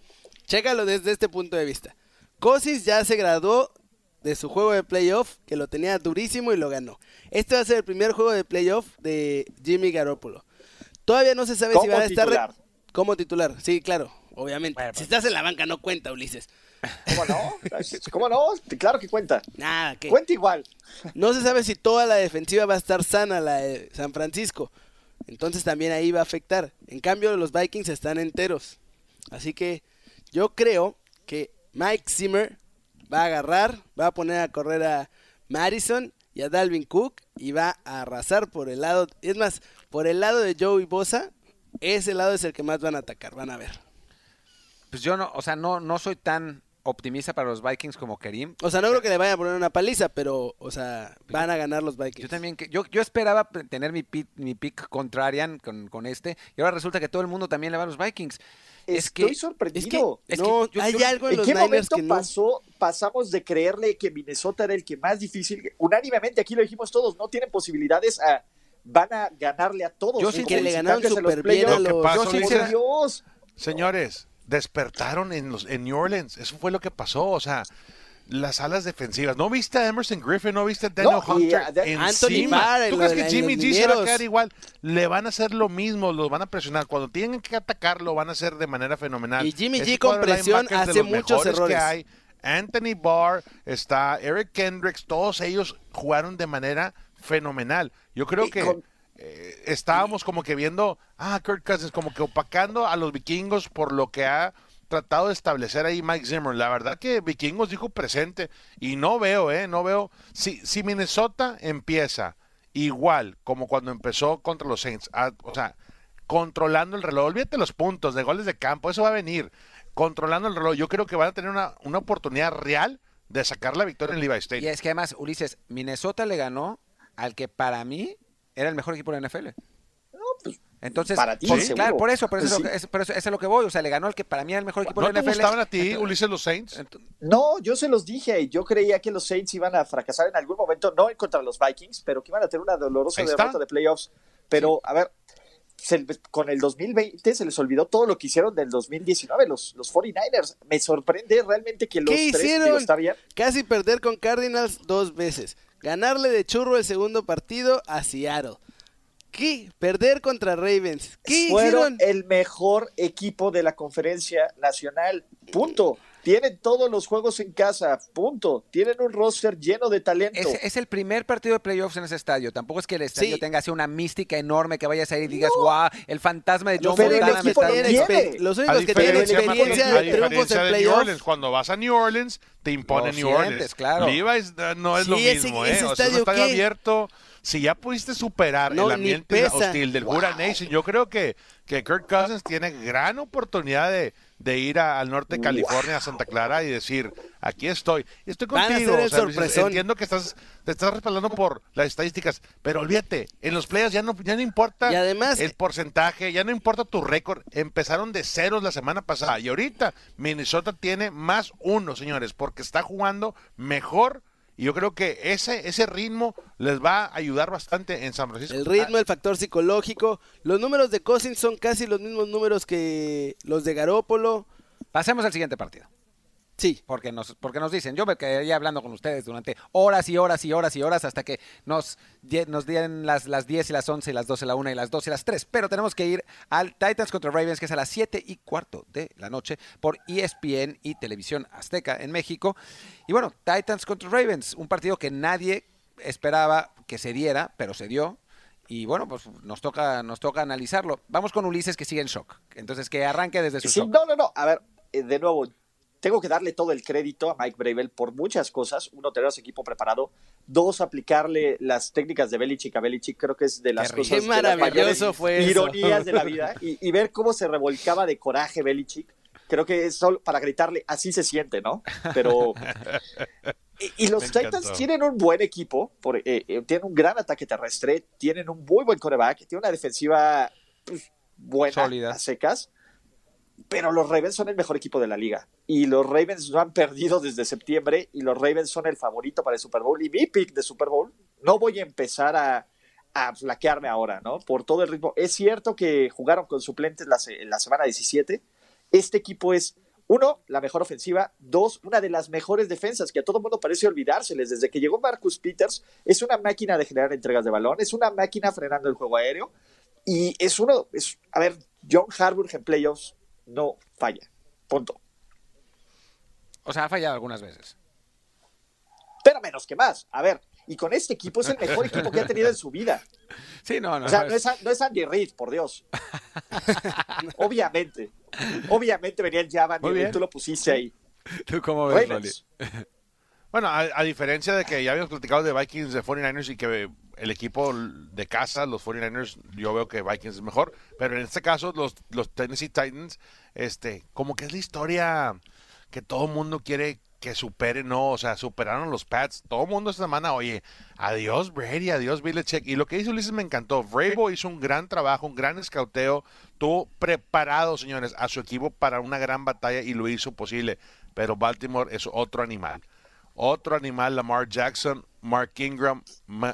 chécalo desde este punto de vista. Cousins ya se graduó de su juego de playoff, que lo tenía durísimo y lo ganó. Este va a ser el primer juego de playoff de Jimmy Garoppolo. Todavía no se sabe si va a estar como titular. Sí, claro, obviamente. Bueno, si estás en la banca no cuenta, Ulises. ¿Cómo no? ¿Cómo no? Claro que cuenta. Nada, que Cuenta igual. no se sabe si toda la defensiva va a estar sana, la de San Francisco. Entonces también ahí va a afectar. En cambio, los Vikings están enteros. Así que yo creo que Mike Zimmer va a agarrar, va a poner a correr a Madison y a Dalvin Cook y va a arrasar por el lado, es más, por el lado de Joey Bosa, ese lado es el que más van a atacar, van a ver. Pues yo no, o sea, no, no soy tan optimista para los Vikings como Kerim. O sea, no creo que le vayan a poner una paliza, pero, o sea, van a ganar los Vikings. Yo también, que, yo, yo esperaba tener mi pick, mi pick contrarian con, con este, y ahora resulta que todo el mundo también le va a los Vikings. Es Estoy que, sorprendido. es que no, yo- hay yo- algo en, ¿En los qué Niners momento que no. pasó, pasamos de creerle que Minnesota era el que más difícil? Unánimemente aquí lo dijimos todos, no tienen posibilidades a van a ganarle a todos. Yo sí que le ganaron los súper bien a playoffs. Lo que los... yo Dios. Señores, despertaron en, los, en New Orleans. Eso fue lo que pasó. O sea, las alas defensivas. ¿No viste a Emerson Griffin? ¿No viste a Daniel No, y Hunter? de- Anthony? Barr, ¿Tú lo crees que Jimmy G se va a quedar igual? Le van a hacer lo mismo, los van a presionar. Cuando tienen que atacarlo, van a hacer de manera fenomenal. Y Jimmy Ese G con presión hace muchos errores. que hay. Anthony Barr, está Eric Kendricks, todos ellos jugaron de manera fenomenal. Yo creo Y que con- eh, estábamos como que viendo, ah, Kurt Cousins, como que opacando a los vikingos por lo que ha tratado de establecer ahí Mike Zimmer. La verdad que Vikingos dijo presente y no veo, ¿eh? No veo. Si, si Minnesota empieza igual como cuando empezó contra los Saints, a- o sea, controlando el reloj, olvídate los puntos de goles de campo, eso va a venir. Controlando el reloj, yo creo que van a tener una, una oportunidad real de sacar la victoria en Levi Y Stadium. es que además, Ulises, Minnesota le ganó al que para mí era el mejor equipo de la NFL. Entonces, para ti, por- claro, por eso, por eso, Pues es, sí. lo que, es, por eso es a lo que voy. O sea, le ganó al que para mí era el mejor equipo ¿No de te la NFL. gustaban a ti, Entonces- Ulises, los Saints? entonces- No, yo se los dije. Yo creía que los Saints iban a fracasar en algún momento, no en contra los Vikings, pero que iban a tener una dolorosa derrota de playoffs. Pero, a ver, se- con el 2020 se les olvidó todo lo que hicieron del 2019, los, los 49ers. Me sorprende realmente que los ¿Qué tres, hicieron? digo, está bien. Casi perder con Cardinals dos veces. Ganarle de churro el segundo partido a Seattle. ¿Qué? Perder contra Ravens. ¿Qué Fueron hicieron? el mejor equipo de la conferencia nacional. Punto. Tienen todos los juegos en casa. Punto. Tienen un roster lleno de talento. Es, es el primer partido de playoffs en ese estadio. Tampoco es que el estadio Sí. tenga así una mística enorme que vayas a ir y digas, guau, el fantasma de John pero Montana me está no los A únicos que tienen diferencia, experiencia de triunfos en playoffs. Orleans, cuando vas a New Orleans, te impone Lo New sientes, Orleans. claro. Levi's eh, no es Sí, lo ese- mismo, ese ¿eh? O sea, es un estadio, estadio ¿qué? abierto. Si ya pudiste superar No, el ambiente hostil del Hura Nation, yo creo que, que Kirk Cousins tiene gran oportunidad de, de ir a- al norte de California, a Santa Clara, y decir, aquí estoy. Y estoy contigo. o sea, entiendo que estás, te estás respaldando por las estadísticas, pero olvídate, en los players ya no, ya no importa Y además- el porcentaje, ya no importa tu récord. Empezaron de ceros la semana pasada y ahorita Minnesota tiene más uno, señores, porque está jugando mejor. Y yo creo que ese, ese ritmo les va a ayudar bastante en San Francisco. El ritmo, el factor psicológico. Los números de Cousins son casi los mismos números que los de Garópolo. Pasemos al siguiente partido. Sí. Porque nos, porque nos dicen, yo me quedaría hablando con ustedes durante horas y horas y horas y horas hasta que nos, nos dieran las, las 10 y las 11 y las 12, la 1 y las 2 y las 3. Pero tenemos que ir al Titans contra Ravens, que es a las 7 y cuarto de la noche por ESPN y Televisión Azteca en México. Y bueno, Titans contra Ravens, un partido que nadie esperaba que se diera, pero se dio. Y bueno, pues nos toca, nos toca analizarlo. Vamos con Ulises que sigue en shock. Entonces que arranque desde su Sí, shock. no, no, no. A ver, eh, de nuevo, tengo que darle todo el crédito a Mike Bravel por muchas cosas. Uno, tener a su equipo preparado. Dos, aplicarle las técnicas de Belichick a Belichick. Creo que es de las Qué cosas Qué de las maravilloso fue eso. ironías de la vida. Y, y ver cómo se revolcaba de coraje Belichick. Creo que es solo para gritarle, así se siente, ¿no? Pero... Y, y los Me Titans encantó. tienen un buen equipo, por- eh, eh, tienen un gran ataque terrestre, tienen un muy buen coreback, tienen una defensiva pues, buena, Sólida. a secas, pero los Ravens son el mejor equipo de la liga. Y los Ravens no han perdido desde septiembre y los Ravens son el favorito para el Super Bowl. Y mi pick de Super Bowl, no voy a empezar a, a flaquearme ahora, ¿no? Por todo el ritmo. Es cierto que jugaron con suplentes la, la semana 17. Este equipo es, uno, la mejor ofensiva. Dos, una de las mejores defensas que a todo mundo parece olvidárseles. Desde que llegó Marcus Peters, es una máquina de generar entregas de balón, es una máquina frenando el juego aéreo. Y es uno, es, a ver, John Harbaugh en playoffs no falla. Punto. O sea, ha fallado algunas veces. Pero menos que más. A ver, y con este equipo es el mejor equipo que ha tenido en su vida. Sí, no, no. O sea, no es, no es Andy Reid, por Dios. Obviamente. Obviamente venía el Java tú lo pusiste ahí. ¿Tú cómo ves. Bueno, a, diferencia de que ya habíamos platicado de Vikings, de 49ers y que el equipo de casa, los 49ers, yo veo que Vikings es mejor, pero en este caso los, los Tennessee Titans, este, como que es la historia que todo el mundo quiere que supere, no, o sea, superaron los Pats, todo el mundo esta semana, oye, adiós Brady, adiós Belichick, y lo que hizo Ulises me encantó, Vrabel hizo un gran trabajo, un gran escauteo, tuvo preparado, señores, a su equipo para una gran batalla y lo hizo posible, pero Baltimore es otro animal otro animal, Lamar Jackson, Mark Ingram,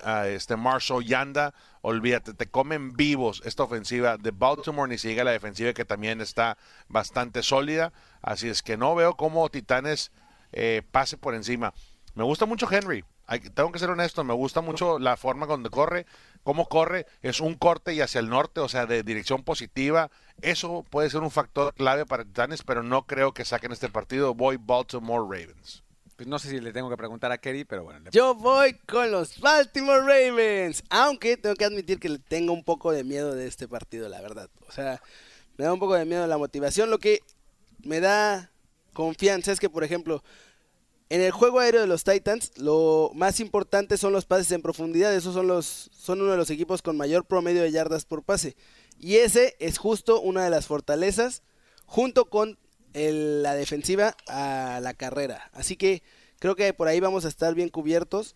ah, este Marshall Yanda, olvídate, te comen vivos esta ofensiva de Baltimore, ni siquiera la defensiva que también está bastante sólida, así es que no veo cómo Titanes eh, pase por encima. Me gusta mucho Henry, tengo que ser honesto, me gusta mucho la forma donde corre, cómo corre, es un corte y hacia el norte, o sea, de dirección positiva, eso puede ser un factor clave para Titanes, pero no creo que saquen este partido, voy Baltimore Ravens. Pues no sé si le tengo que preguntar a Kerry, pero bueno. Yo voy con los Baltimore Ravens. Aunque tengo que admitir que le tengo un poco de miedo de este partido, la verdad. O sea, me da un poco de miedo la motivación. Lo que me da confianza es que, por ejemplo, en el juego aéreo de los Titans, lo más importante son los pases en profundidad. Esos son los son uno de los equipos con mayor promedio de yardas por pase. Y ese es justo una de las fortalezas, junto con el- la defensiva a la carrera. Así que creo que por ahí vamos a estar bien cubiertos.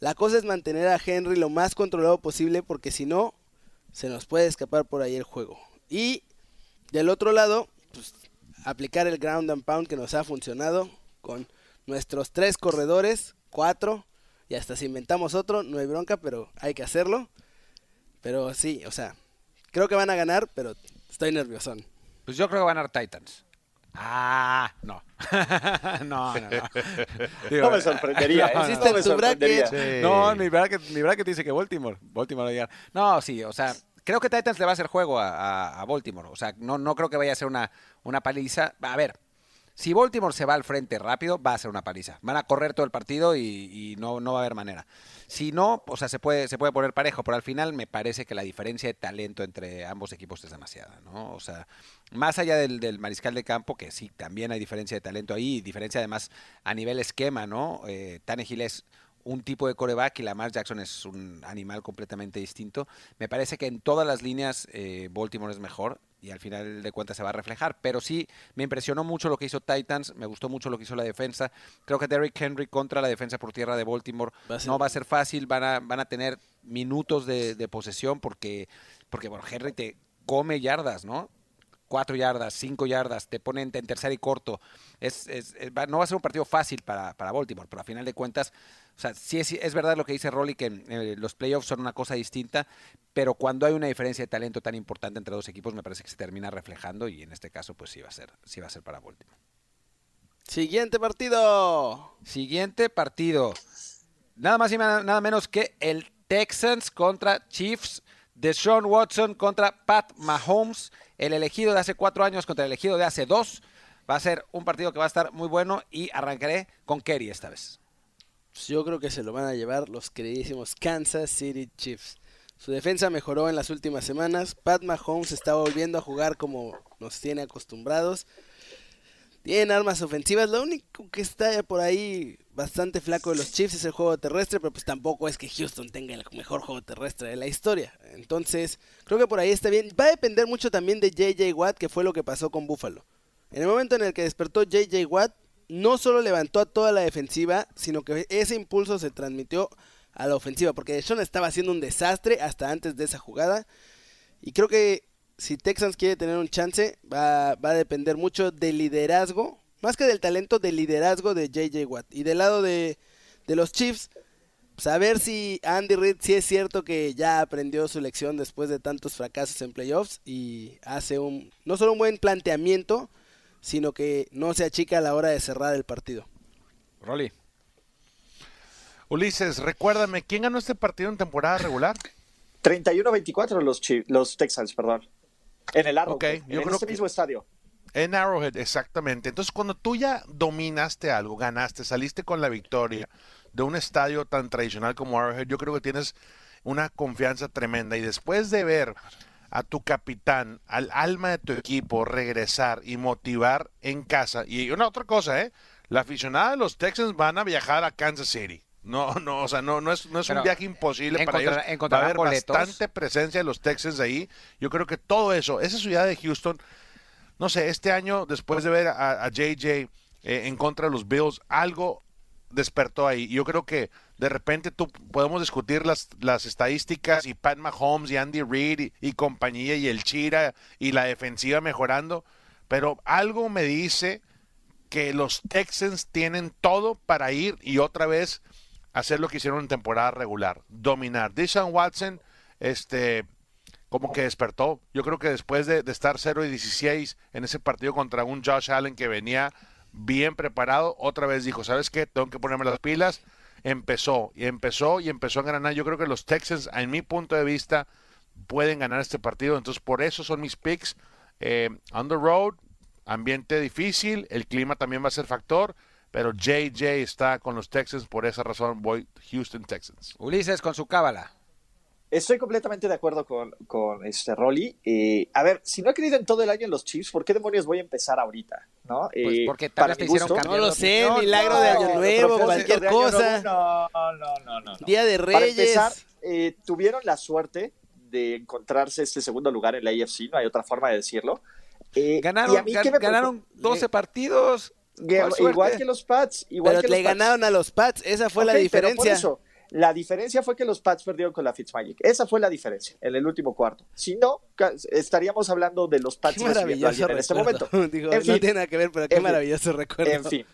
La cosa es mantener a Henry lo más controlado posible, porque si no, se nos puede escapar por ahí el juego. Y del otro lado, pues, aplicar el ground and pound que nos ha funcionado con nuestros tres corredores, cuatro, y hasta si inventamos otro, no hay bronca, pero hay que hacerlo. Pero sí, o sea, creo que van a ganar, pero estoy nerviosón. Pues yo creo que van a ganar Titans. Ah, no. no, no, no. Digo, No me sorprendería, no, Hiciste No tu bracket. Sí. No, mi bracket, mi bracket dice que Baltimore. Baltimore va a llegar. No, sí, o sea, creo que Titans le va a hacer juego a, a- a Baltimore. O sea, no, no creo que vaya a ser una, una paliza. A ver, si Baltimore se va al frente rápido, va a ser una paliza. Van a correr todo el partido y, no, no va a haber manera. Si no, o sea, se puede, se puede poner parejo, pero al final me parece que la diferencia de talento entre ambos equipos es demasiada, ¿no? O sea, más allá del, del mariscal de campo, que sí, también hay diferencia de talento ahí, diferencia además a nivel esquema, ¿no? Eh, Tannehill es un tipo de coreback y Lamar Jackson es un animal completamente distinto. Me parece que en todas las líneas eh, Baltimore es mejor y al final de cuentas se va a reflejar. Pero sí, me impresionó mucho lo que hizo Titans, me gustó mucho lo que hizo la defensa. Creo que Derrick Henry contra la defensa por tierra de Baltimore Va no va a ser fácil, van a, van a tener minutos de, de posesión porque, porque, bueno, Henry te come yardas, ¿no? cuatro yardas, cinco yardas, te ponen en tercera y corto. Es, es- es- va- no va a ser un partido fácil para, para Baltimore, pero a final de cuentas, sea, sí es, es verdad lo que dice Rolly, que eh, los playoffs son una cosa distinta, pero cuando hay una diferencia de talento tan importante entre dos equipos, me parece que se termina reflejando y en este caso, pues sí va a ser, sí va a ser para Baltimore. Siguiente partido. Siguiente partido. Nada más y nada menos que el Texans contra Chiefs. De Sean Watson contra Pat Mahomes. El elegido de hace cuatro años contra el elegido de hace dos. Va a ser un partido que va a estar muy bueno y arrancaré con Kerry esta vez. Pues yo creo que se lo van a llevar los queridísimos Kansas City Chiefs. Su defensa mejoró en las últimas semanas. Pat Mahomes está volviendo a jugar como nos tiene acostumbrados. Tienen armas ofensivas. Lo único que está por ahí bastante flaco de los Chiefs es el juego terrestre, pero pues tampoco es que Houston tenga el mejor juego terrestre de la historia. Entonces, creo que por ahí está bien. Va a depender mucho también de JJ Watt, que fue lo que pasó con Buffalo. En el momento en el que despertó JJ Watt, no solo levantó a toda la defensiva, sino que ese impulso se transmitió a la ofensiva, porque Deshaun estaba haciendo un desastre hasta antes de esa jugada. Y creo que si Texans quiere tener un chance, va, va a depender mucho del liderazgo, más que del talento, del liderazgo de JJ Watt. Y del lado de, de los Chiefs, saber si Andy Reid sí es cierto que ya aprendió su lección después de tantos fracasos en playoffs y hace un no solo un buen planteamiento, sino que no se achica a la hora de cerrar el partido. Rolly. Ulises, recuérdame, ¿quién ganó este partido en temporada regular? 31-24 los, los Texans, perdón. En el Arrowhead, Ok, yo en creo ese que- mismo estadio. En Arrowhead, exactamente. Entonces, cuando tú ya dominaste algo, ganaste, saliste con la victoria de un estadio tan tradicional como Arrowhead, yo creo que tienes una confianza tremenda. Y después de ver a tu capitán, al alma de tu equipo, regresar y motivar en casa. Y una otra cosa, ¿eh? La aficionada de los Texans van a viajar a Kansas City. No, no, o sea, no, no es, no es un viaje imposible para ellos. Va a haber boletos. bastante presencia de los Texans ahí. Yo creo que todo eso, esa ciudad de Houston, no sé, este año, después de ver a, a JJ eh, en contra de los Bills, algo despertó ahí. Yo creo que de repente tú podemos discutir las, las estadísticas y Pat Mahomes y Andy Reid y, compañía y el Chira y la defensiva mejorando, pero algo me dice que los Texans tienen todo para ir y otra vez hacer lo que hicieron en temporada regular, dominar. Deshaun Watson, este, como que despertó. Yo creo que después de, de estar 0 y 16 en ese partido contra un Josh Allen que venía bien preparado, otra vez dijo, ¿sabes qué? Tengo que ponerme las pilas. Empezó y empezó y empezó a ganar. Yo creo que los Texans, en mi punto de vista, pueden ganar este partido. Entonces, por eso son mis picks. Eh, on the road, ambiente difícil, el clima también va a ser factor, pero JJ está con los Texans, por esa razón voy Houston Texans. Ulises con su cábala. Estoy completamente de acuerdo con, con este Rolly. Eh, a ver, si no he creído en todo el año en los Chiefs, ¿por qué demonios voy a empezar ahorita? ¿no? Pues Eh, porque tal para vez te hicieron gusto- cambiar No lo sé, opinión. milagro de Año Nuevo, cualquier cosa. Nuevo, No, no, no, no, no. Día de Para Reyes. empezar, eh, tuvieron la suerte de encontrarse este segundo lugar en la AFC, no hay otra forma de decirlo. Eh, y Ganaron, a mí, gan- ¿qué me ganaron preocupa? 12 partidos. Igual que los Pats, igual Pero que le los Pats. ganaron a los Pats, esa fue la pero por diferencia. eso, la diferencia fue que los Pats perdieron con la Fitzmagic. Esa fue la diferencia en el último cuarto. Si no, estaríamos hablando de los Pats Qué maravilloso en este momento. Digo, En no fin. tiene nada que ver, pero qué fin. maravilloso recuerdo. En fin.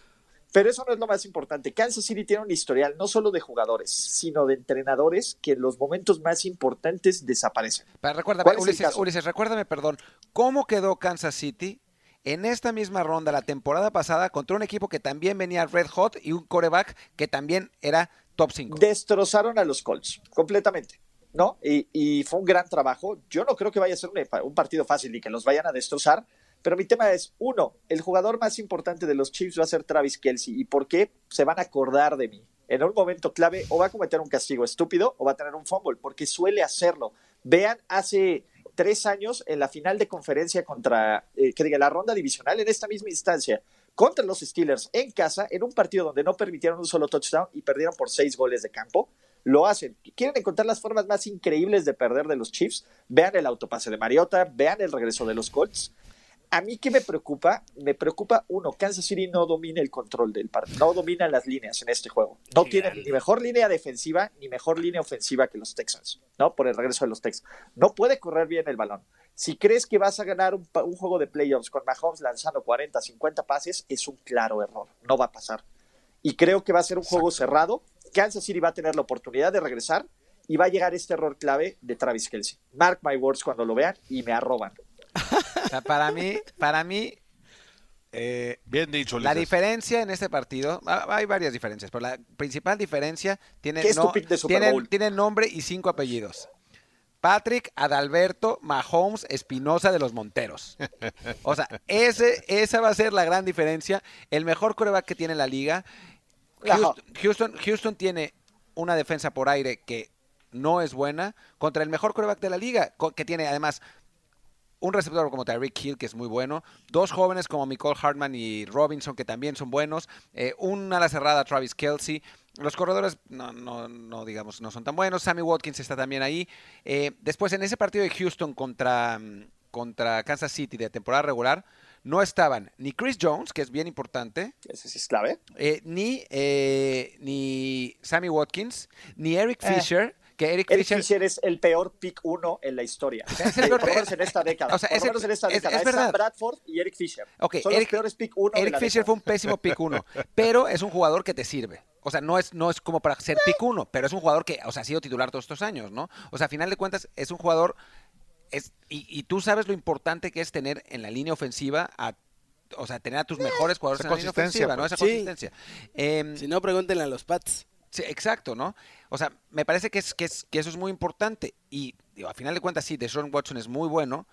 Pero eso no es lo más importante. Kansas City tiene un historial no solo de jugadores, sino de entrenadores que en los momentos más importantes desaparecen. Pero recuérdame, ¿Cuál es el Ulises? Ulises, recuérdame, perdón, ¿cómo quedó Kansas City en esta misma ronda la temporada pasada contra un equipo que también venía red hot y un coreback que también era top 5? Destrozaron a los Colts completamente. ¿No? Y, fue un gran trabajo. Yo no creo que vaya a ser un, un partido fácil y que los vayan a destrozar. Pero mi tema es, uno, el jugador más importante de los Chiefs va a ser Travis Kelsey. ¿Y por qué se van a acordar de mí? En un momento clave, o va a cometer un castigo estúpido o va a tener un fumble, porque suele hacerlo. Vean, hace tres años en la final de conferencia contra, eh, que diga, la ronda divisional, en esta misma instancia, contra los Steelers en casa, en un partido donde no permitieron un solo touchdown y perdieron por seis goles de campo. Lo hacen. ¿Quieren encontrar las formas más increíbles de perder de los Chiefs? Vean el autopase de Mariota, vean el regreso de los Colts. A mí, ¿qué me preocupa? Me preocupa, uno, Kansas City no domina el control del partido, no domina las líneas en este juego. No tiene ni mejor línea defensiva ni mejor línea ofensiva que los Texans, ¿no? Por el regreso de los Texans. No puede correr bien el balón. Si crees que vas a ganar un juego de playoffs con Mahomes lanzando 40, 50 pases, es un claro error. No va a pasar. Y creo que va a ser un juego cerrado. Kansas City va a tener la oportunidad de regresar y va a llegar este error clave de Travis Kelsey. Mark my words cuando lo vean y me arroban. O sea, para mí, para mí, eh, Bien dicho, la Ulises. diferencia en este partido, ah, hay varias diferencias, pero la principal diferencia tiene, ¿Qué es tu no- pick de Super tiene, Bowl? tiene nombre y cinco apellidos. Patrick Adalberto Mahomes Espinosa de los Monteros. O sea, ese, esa va a ser la gran diferencia. El mejor coreback que tiene la liga. Houston, Houston, Houston tiene una defensa por aire que no es buena contra el mejor coreback de la liga, que tiene además un receptor como Tyreek Hill, que es muy bueno, dos jóvenes como Nicole Hartman y Robinson, que también son buenos, eh, un ala cerrada, Travis Kelsey, los corredores no, no, no, digamos, no son tan buenos, Sammy Watkins está también ahí. Eh, después, en ese partido de Houston contra, mm, contra Kansas City de temporada regular, no estaban ni Chris Jones, que es bien importante, Ese sí es clave. eh, ni, eh, ni Sammy Watkins, ni Eric Eh. Fisher, que Eric, Eric Fisher... Fisher es el peor pick uno en la historia. Es el Eh, peor- por lo menos en esta década. o sea, por lo menos en esta es- década. es Es. Sam Bradford y Eric Fisher. Ok, Son Eric- los peores pick uno de Eric la Fisher década. fue un pésimo pick uno, pero es un jugador que te sirve. O sea, no es, no es como para ser pick uno, pero es un jugador que, o sea, ha sido titular todos estos años, ¿no? O sea, a final de cuentas, es un jugador. Es, y, y tú sabes lo importante que es tener en la línea ofensiva a. O sea, tener a tus mejores jugadores esa en la línea consistencia, ofensiva, ¿no? pues. Esa Sí. consistencia. Em, Si no, pregúntenle a los Pats. Sí, exacto, ¿no? O sea, me parece que, es, que, es, que eso es muy importante. Y digo, a final de cuentas, sí, Deshaun Watson es muy bueno.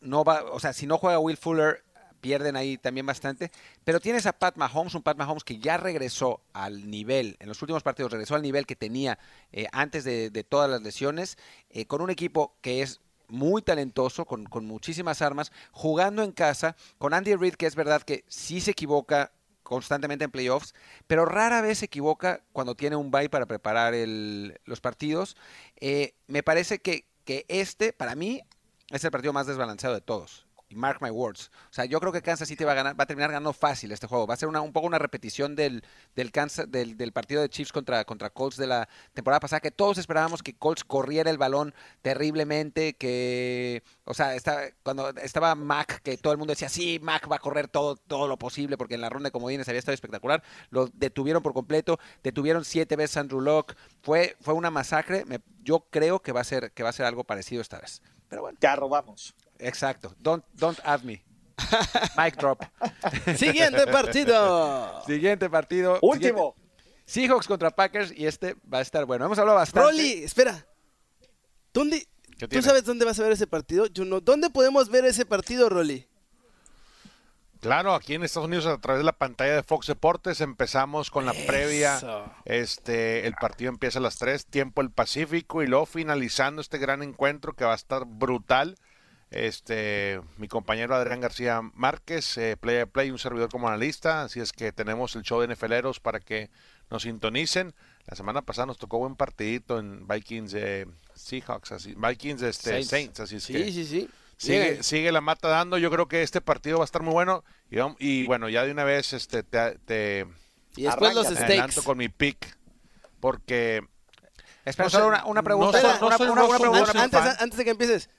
No va, o sea, si no juega Will Fuller, pierden ahí también bastante. Pero tienes a Pat Mahomes, un Pat Mahomes que ya regresó al nivel, en los últimos partidos regresó al nivel que tenía eh, antes de, de todas las lesiones, eh, con un equipo que es muy talentoso, con, con muchísimas armas, jugando en casa, con Andy Reid, que es verdad que sí se equivoca constantemente en playoffs, pero rara vez se equivoca cuando tiene un bye para preparar el- los partidos. Eh, me parece que, que este, para mí, es el partido más desbalanceado de todos. Mark my words. O sea, yo creo que Kansas City va a va a terminar ganando fácil este juego. Va a ser una, un poco una repetición del, del, Kansas, del, del partido de Chiefs contra, contra Colts de la temporada pasada, que todos esperábamos que Colts corriera el balón terriblemente, que, o sea, está, cuando estaba Mac, que todo el mundo decía, sí, Mac va a correr todo, todo lo posible, porque en la ronda de comodines había estado espectacular. Lo detuvieron por completo, detuvieron siete veces a Andrew Locke. Fue, fue una masacre. Yo creo que va a ser, que va a ser algo parecido esta vez. Pero bueno. Te arrobamos. Exacto. Don't, don't add me. Mic drop. Siguiente partido. Siguiente partido. Último. Siguiente- Seahawks contra Packers y este va a estar bueno. Hemos hablado bastante. Rolly, espera. ¿Dónde? ¿Qué ¿Tú sabes dónde vas a ver ese partido? Yo no. ¿Dónde podemos ver ese partido, Rolly? Claro, aquí en Estados Unidos a través de la pantalla de Fox Deportes empezamos con la previa. Este, el partido empieza a las 3, tiempo el Pacífico y luego finalizando este gran encuentro que va a estar brutal. Este, mi compañero Adrián García Márquez, eh, Play a Play, un servidor como analista, así es que tenemos el show de NFLeros para que nos sintonicen. La semana pasada nos tocó buen partidito en Vikings eh, Seahawks, así, Vikings este, Saints. Saints. así es que Sí, sí, sí. Sigue, sigue la mata dando. Yo creo que este partido va a estar muy bueno. Y, bueno, ya de una vez este, te, te Y después los steaks. con mi pick. Porque Espera, No solo una, pregunta. una, no una- soy una- una Russell pregunta. Antes, antes de que empieces,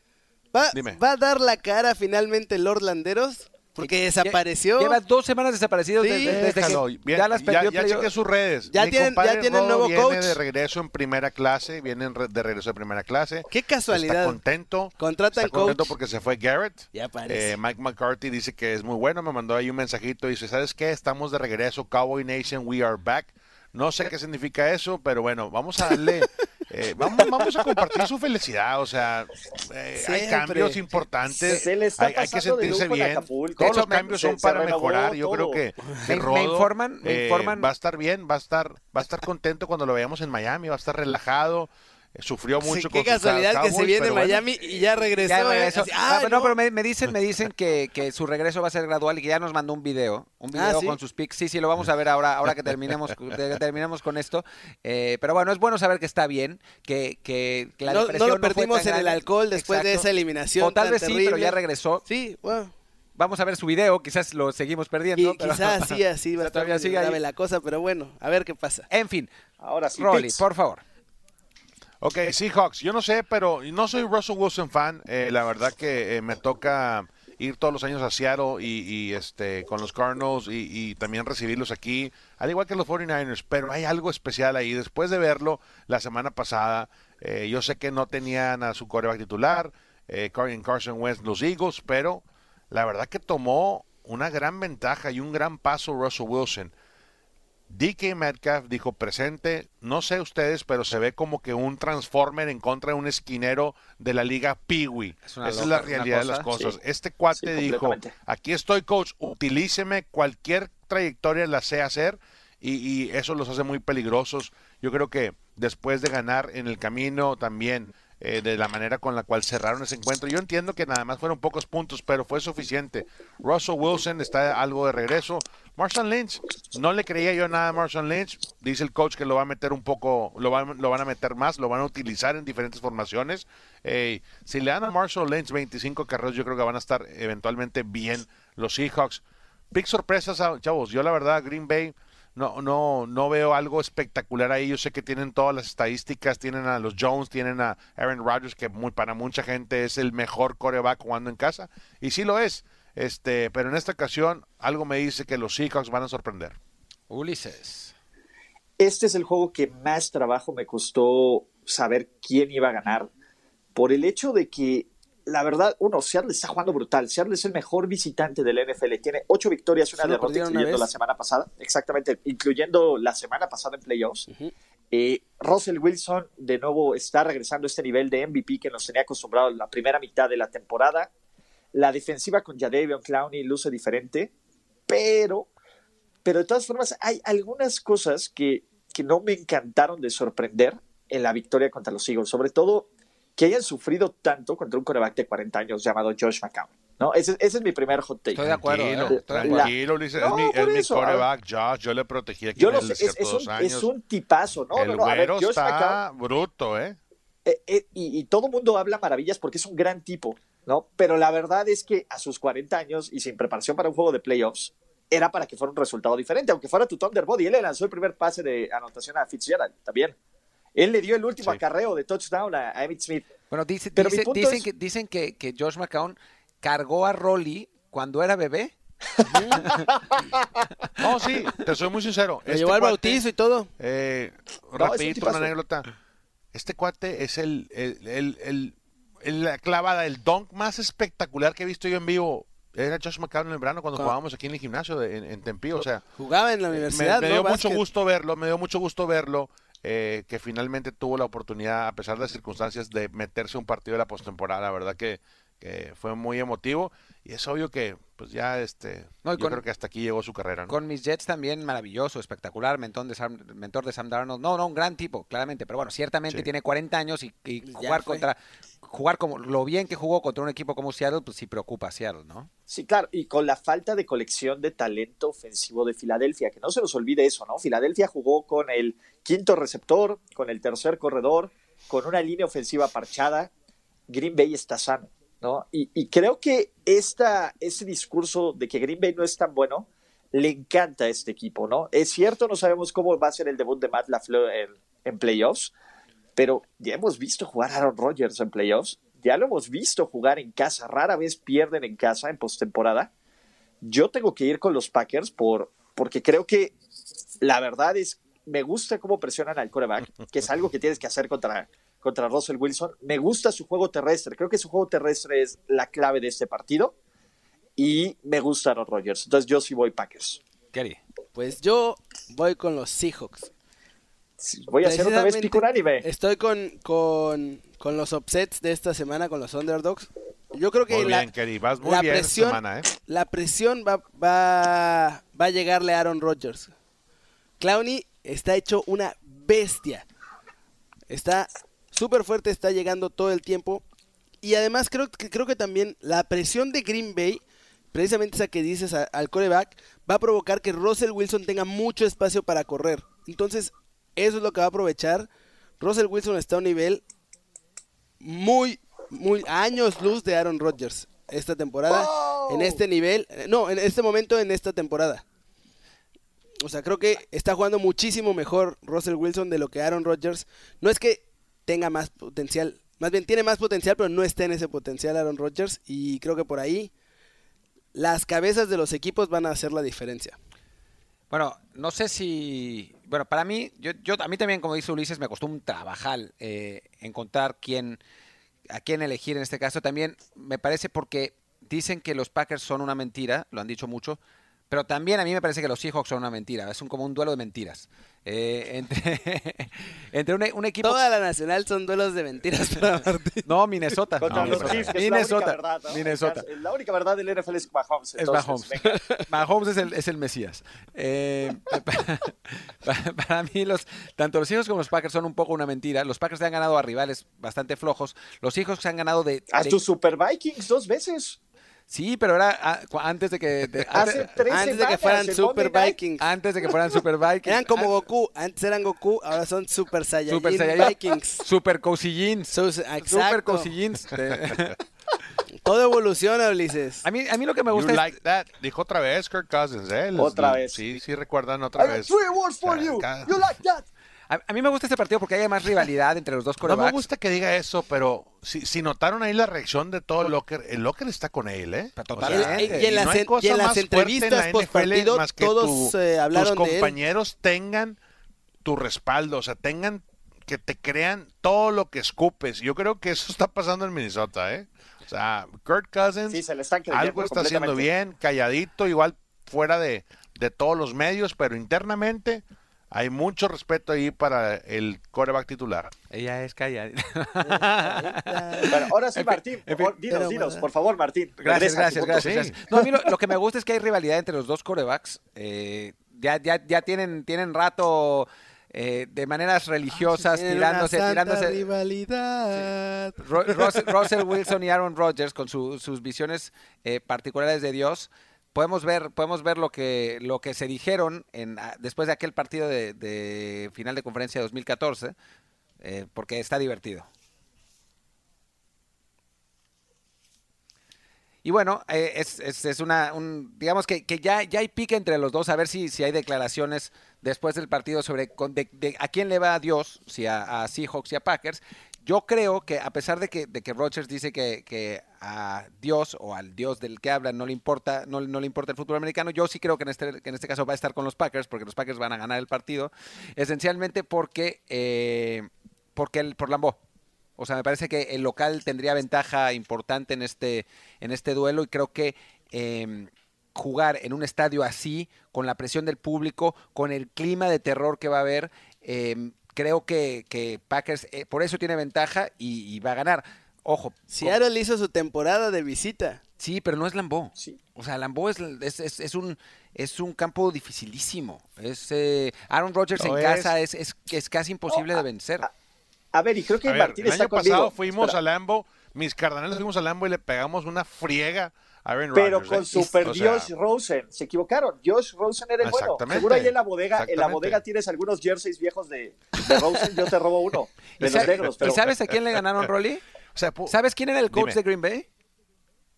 ¿va, Dime. va a dar la cara finalmente Lord Landeros? Porque desapareció. Lleva dos semanas desaparecido Sí. desde, desde déjalo. que Bien, ya las ya, perdió ya playoff. chequé sus redes. Ya Mi tienen- ya tienen nuevo viene coach. de regreso en primera clase. Viene de regreso en primera clase. Qué Está casualidad. contento. Contratan Está contento coach. porque se fue Garrett. Ya parece. Eh, Mike McCarthy dice que es muy bueno. Me mandó ahí un mensajito. Dice: ¿Sabes qué? Estamos de regreso. Cowboy Nation, we are back. No sé qué significa eso, pero bueno, vamos a darle. eh, vamos, vamos a compartir su felicidad. O sea, eh, hay cambios importantes. Se le está hay, hay que sentirse bien. Acapulco. Todos los cambios se- son para renovó mejorar. Yo todo. creo que, me Rodo, informan- me eh, informan- va a estar bien, va a estar, va a estar contento cuando lo veamos en Miami, va a estar relajado. Sufrió Sí, mucho qué con casualidad que se Cowboys, viene bueno. Miami y ya regresó. Ya ¿eh? regresó. Así, Ah, no, no. pero me, me dicen, me dicen que, que su regreso va a ser gradual y que ya nos mandó un video, un video Ah, ¿sí? con sus picks. Sí, sí, lo vamos a ver ahora, ahora que terminemos, que terminemos con esto. Eh, pero bueno, es bueno saber que está bien, que, que, que la no, lo fue perdimos tan en el alcohol después de esa eliminación. O tal tan vez sí, pero ya regresó. Sí, bueno. Vamos a ver su video, quizás lo seguimos perdiendo. Y pero- quizás sí, así va a estar todavía sigue la cosa, pero bueno, a ver qué pasa. En fin, Ahora sí, Rolly, picks. por favor. Ok, Seahawks, yo no sé, pero no soy Russell Wilson fan. eh, la verdad que eh, me toca ir todos los años a Seattle y, y, este con los Cardinals y, también recibirlos aquí, al igual que los 49ers, pero hay algo especial ahí. Después de verlo la semana pasada, eh, yo sé que no tenían a su coreback titular, eh, Carson Wentz, los Eagles, pero la verdad que tomó una gran ventaja y un gran paso Russell Wilson. DK Metcalf dijo presente, no sé ustedes, pero se ve como que un transformer en contra de un esquinero de la liga Peewee. Es Esa es la realidad de las cosa. cosas. Sí. Este cuate Sí, dijo, aquí estoy coach, utilíceme, cualquier trayectoria la sé hacer y, y eso los hace muy peligrosos. Yo creo que después de ganar en el camino también eh, de la manera con la cual cerraron ese encuentro. Yo entiendo que nada más fueron pocos puntos, pero fue suficiente. Russell Wilson está algo de regreso. Marshall Lynch, no le creía yo nada a Marshall Lynch. Dice el coach que lo va a meter un poco, lo, van- lo van a meter más, lo van a utilizar en diferentes formaciones. Si le dan a Marshall Lynch 25 carreras, yo creo que van a estar eventualmente bien los Seahawks. Big sorpresas, ah, chavos. Yo la verdad, Green Bay, no, no, no veo algo espectacular ahí. Yo sé que tienen todas las estadísticas, tienen a los Jones, tienen a Aaron Rodgers, que muy, para mucha gente es el mejor coreback jugando en casa. Y sí lo es. Este, pero en esta ocasión, algo me dice que los Seahawks van a sorprender. Ulises. Este es el juego que más trabajo me costó saber quién iba a ganar. Por el hecho de que, la verdad, uno, Seattle está jugando brutal. Seattle es el mejor visitante del NFL. Tiene ocho victorias y una derrota, una incluyendo vez. la semana pasada. Exactamente, incluyendo la semana pasada en playoffs. Eh, Russell Wilson, de nuevo, está regresando a este nivel de MVP que nos tenía acostumbrado en la primera mitad de la temporada. La defensiva con Jadavion Clowney luce diferente, pero, pero de todas formas hay algunas cosas que, que no me encantaron de sorprender en la victoria contra los Eagles, sobre todo que hayan sufrido tanto contra un coreback de 40 años llamado Josh McCown. ¿no? Ese, ese es mi primer hot take. Estoy de acuerdo. Tranquilo, eh, tranquilo, Ulises. No, es mi, es mi coreback, Josh. Yo le protegí aquí Yo en no sé, es, es dos un, años. es un tipazo, ¿no? el no, no, a ver, Josh McCown, está bruto, ¿eh? Eh, eh, y, y todo el mundo habla maravillas porque es un gran tipo, ¿no? Pero la verdad es que a sus 40 años y sin preparación para un juego de playoffs, era para que fuera un resultado diferente, aunque fuera tu Thunderbolt. Y él le lanzó el primer pase de anotación a Fitzgerald también. Él le dio el último Sí. acarreo de touchdown a, a Emmitt Smith. Bueno, dice- Pero mi dice- punto dicen, es- que, dicen que, que Josh McCown cargó a Rolly cuando era bebé. No, sí, te soy muy sincero. Este llevó al bautizo y todo. Eh, rapidito una anécdota. Este cuate es el, el, el, el- el- la clavada, el dunk más espectacular que he visto yo en vivo. Era Josh McCown en el verano cuando jugábamos aquí en el gimnasio de- en, en Tempío. O sea, Jugaba en la me, universidad, me dio mucho gusto verlo, me dio mucho gusto verlo. eh, que finalmente tuvo la oportunidad, a pesar de las circunstancias, de meterse un partido de la postemporada. La verdad que, que fue muy emotivo. Y es obvio que pues, ya este, No, yo con- creo que hasta aquí llegó su carrera. ¿no? Con mis Jets también maravilloso, espectacular, mentor de Sam, mentor de Sam Darnold. No, no, un gran tipo, claramente. Pero bueno, ciertamente Sí. tiene 40 años y, jugar fue. contra, jugar como lo bien que jugó contra un equipo como Seattle, pues sí preocupa a Seattle, ¿no? Sí, claro, y con la falta de colección de talento ofensivo de Filadelfia, que no se nos olvide eso, ¿no? Filadelfia jugó con el quinto receptor, con el tercer corredor, con una línea ofensiva parchada. Green Bay está sano, ¿no? Y, creo que esta, ese discurso de que Green Bay no es tan bueno le encanta a este equipo, ¿no? Es cierto, no sabemos cómo va a ser el debut de Matt LaFleur en, en playoffs, pero ya hemos visto jugar a Aaron Rodgers en playoffs, ya lo hemos visto jugar en casa, rara vez pierden en casa en postemporada. Yo tengo que ir con los Packers por, porque creo que la verdad es, me gusta cómo presionan al coreback, que es algo que tienes que hacer contra, contra Russell Wilson. Me gusta su juego terrestre, creo que su juego terrestre es la clave de este partido. Y me gusta Aaron Rodgers, entonces yo sí voy Packers. Kerry. Pues yo voy con los Seahawks. Voy a hacer otra vez pico unánime. Estoy con, con, con los upsets de esta semana, con los underdogs. Yo creo que Muy la, bien, Kerry, vas muy la bien esta presión, semana, ¿eh? la presión va, va, va a llegarle a Aaron Rodgers. Clowney está hecho una bestia. Está súper fuerte, está llegando todo el tiempo. Y además creo que, creo que también la presión de Green Bay, precisamente esa que dices a- al coreback, va a provocar que Russell Wilson tenga mucho espacio para correr. Entonces, eso es lo que va a aprovechar. Russell Wilson está a un nivel muy, muy años luz de Aaron Rodgers esta temporada. En este nivel, no, en este momento en esta temporada. O sea, creo que está jugando muchísimo mejor Russell Wilson de lo que Aaron Rodgers. No es que tenga más potencial, más bien tiene más potencial, pero no está en ese potencial Aaron Rodgers. Y creo que por ahí las cabezas de los equipos van a hacer la diferencia. Bueno, no sé si. Bueno, para mí, yo, yo a mí también, como dice Ulises, me costó un trabajal eh, encontrar quién, a quién elegir en este caso. También me parece porque dicen que los Packers son una mentira, lo han dicho mucho, pero también a mí me parece que los Seahawks son una mentira. Es un, como un duelo de mentiras. Eh, entre entre un, un equipo. Toda la nacional son duelos de mentiras para Martín. No, Minnesota. Contra No, los Minnesota. Chiefs, que es la única Minnesota. verdad, ¿no? Minnesota. La única verdad del NFL es Mahomes. Es Mahomes. venga. Mahomes es el, es el Mesías. Eh, para, para mí, los, tanto los hijos como los Packers son un poco una mentira. Los Packers se han ganado a rivales bastante flojos. Los hijos se han ganado de. A de- tus Super Vikings dos veces. Sí, pero era ah, antes de que. de- Hace antes, Antes de que fueran Super. Vikings. antes de que fueran Super Vikings. Eran como Ah, Goku. Antes eran Goku, ahora son Super Saiyajin, Super Saiyajin. Vikings. Super Cousins. So- Super. Cousins. Todo evoluciona, Ulises. a, mí, a mí lo que me You gusta es- like that. Dijo otra vez Kirk Cousins, ¿eh? Les- Otra vez. Sí, sí recuerdan otra I vez. three words for you. You like that? A, a mí me gusta este partido porque hay más rivalidad entre los dos No corebacks. me gusta que diga eso, pero si, si notaron ahí la reacción de todo el Locker, el Locker está con él, ¿eh? Pero O sea, totalmente. Y en las no hay cosa y en las más entrevistas en la NFL postpartido, más que todos, tu- eh, hablaron tus de él. compañeros tengan tu respaldo, o sea, tengan que te crean todo lo que escupes. Yo creo que eso está pasando en Minnesota, ¿eh? O sea, Kurt Cousins Sí, se le están creyendo algo está haciendo bien, calladito, igual fuera de, de todos los medios, pero internamente hay mucho respeto ahí para el coreback titular. Ella es callada. Bueno, ahora sí, En fin, Martín, por dinos, Pero, dinos, por favor, Martín. Gracias, gracias, gracias, Sí. gracias. No, a mí lo, lo que me gusta es que hay rivalidad entre los dos corebacks. Eh, ya, ya, ya tienen, tienen rato eh, de maneras religiosas Tienen una tirándose, santa tirándose. rivalidad. Ro- Russell, Russell Wilson y Aaron Rodgers con su- sus visiones eh, particulares de Dios. Podemos ver, podemos ver lo que, lo que se dijeron en, ah, después de aquel partido de, de final de conferencia de 2014, eh, porque está divertido. Y bueno, eh, es, es, es una, un, digamos que, que ya, ya hay pique entre los dos, a ver si, si hay declaraciones después del partido sobre con- de a quién le va a Dios, si a, a Seahawks y a Packers. Yo creo que a pesar de que, de que Rodgers dice que, que a Dios o al Dios del que habla no le importa, no, no le importa el fútbol americano, yo sí creo que en este, que en este caso va a estar con los Packers, porque los Packers van a ganar el partido, esencialmente porque, eh, porque el, por Lambeau. O sea, me parece que el local tendría ventaja importante en este, en este duelo y creo que eh, jugar en un estadio así, con la presión del público, con el clima de terror que va a haber, eh, creo que, que Packers eh, por eso tiene ventaja y, y va a ganar. Ojo, con- Seattle hizo su temporada de visita. Sí, pero no es Lambeau. Sí. O sea, Lambeau es, es, es- es un, es un campo dificilísimo. Es, eh, Aaron Rodgers en es. casa es, es, es casi imposible de vencer. A ver, y creo que A ver, Martín el está año conmigo. pasado fuimos Espera. a Lambo, mis cardenales fuimos a Lambo y le pegamos una friega Aaron Pero con ¿eh? Super O sea, Josh Rosen. Se equivocaron. Josh Rosen era el bueno. Seguro ahí en la bodega, en la bodega tienes algunos jerseys viejos de, de Rosen. Yo te robo uno. ¿Y, De los sabes a quién le ganaron, Rolly? O sea, pu- ¿Sabes quién era el coach Dime. de Green Bay?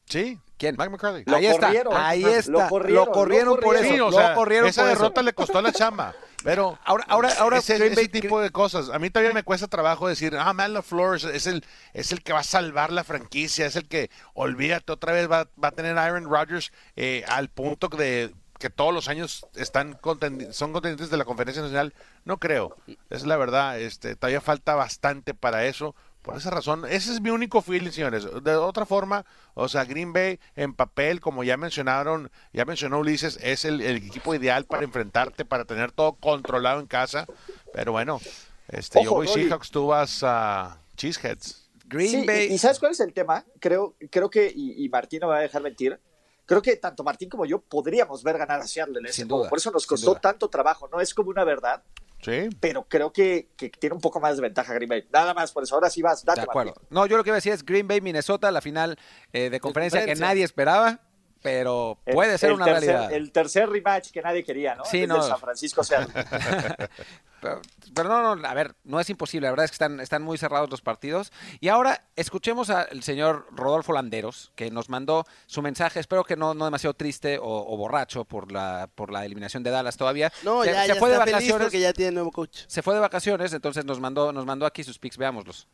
Sí. ¿Quién? Mike McCarthy. Ahí está, corrieron. ahí Lo está. Lo corrieron, corrieron, lo por eso. Sí, o lo corrieron esa por eso. derrota le costó la chamba. Pero Ahora, ahora, ahora ese, tipo de cosas. A mí todavía me cuesta trabajo decir, ah, Matt LaFleur es- es el, es el que va a salvar la franquicia, es el que, olvídate, otra vez va, va a tener Aaron Rodgers eh, al punto de que todos los años están contendi- son contendientes de la conferencia nacional. No creo. Es la verdad. Este, todavía falta bastante para eso. Por esa razón, ese es mi único feeling, señores. De otra forma, o sea, Green Bay en papel, como ya mencionaron, ya mencionó Ulises, es el, el equipo ideal para enfrentarte, para tener todo controlado en casa. Pero bueno, este, yo voy Rolly. Seahawks, tú vas a Cheeseheads. Green Sí, Bay. y, y ¿sabes cuál es el tema? Creo, creo que, y, y Martín no me va a dejar mentir, creo que tanto Martín como yo podríamos ver ganar a Seattle en ese Por eso nos costó tanto trabajo, no es como una verdad, Sí. pero creo que, que tiene un poco más de ventaja Green Bay. Nada más, por eso ahora sí vas, date de acuerdo. Martín. No, yo lo que iba a decir es Green Bay, Minnesota, la final eh, de conferencia que nadie esperaba, pero El- puede ser el una tercer- realidad. El tercer rematch que nadie quería, ¿no? Sí, El no. de San Francisco Seattle. Pero, pero no, no, a ver, no es imposible. La verdad es que están, están muy cerrados los partidos. Y ahora escuchemos al señor Rodolfo Landeros, que nos mandó su mensaje. Espero que no, no demasiado triste o, o borracho por la, por la eliminación de Dallas todavía. No, se, ya, se ya fue de está vacaciones. porque ya tiene nuevo coach. Se fue de vacaciones, entonces nos mandó, nos mandó aquí sus pics. Veámoslos.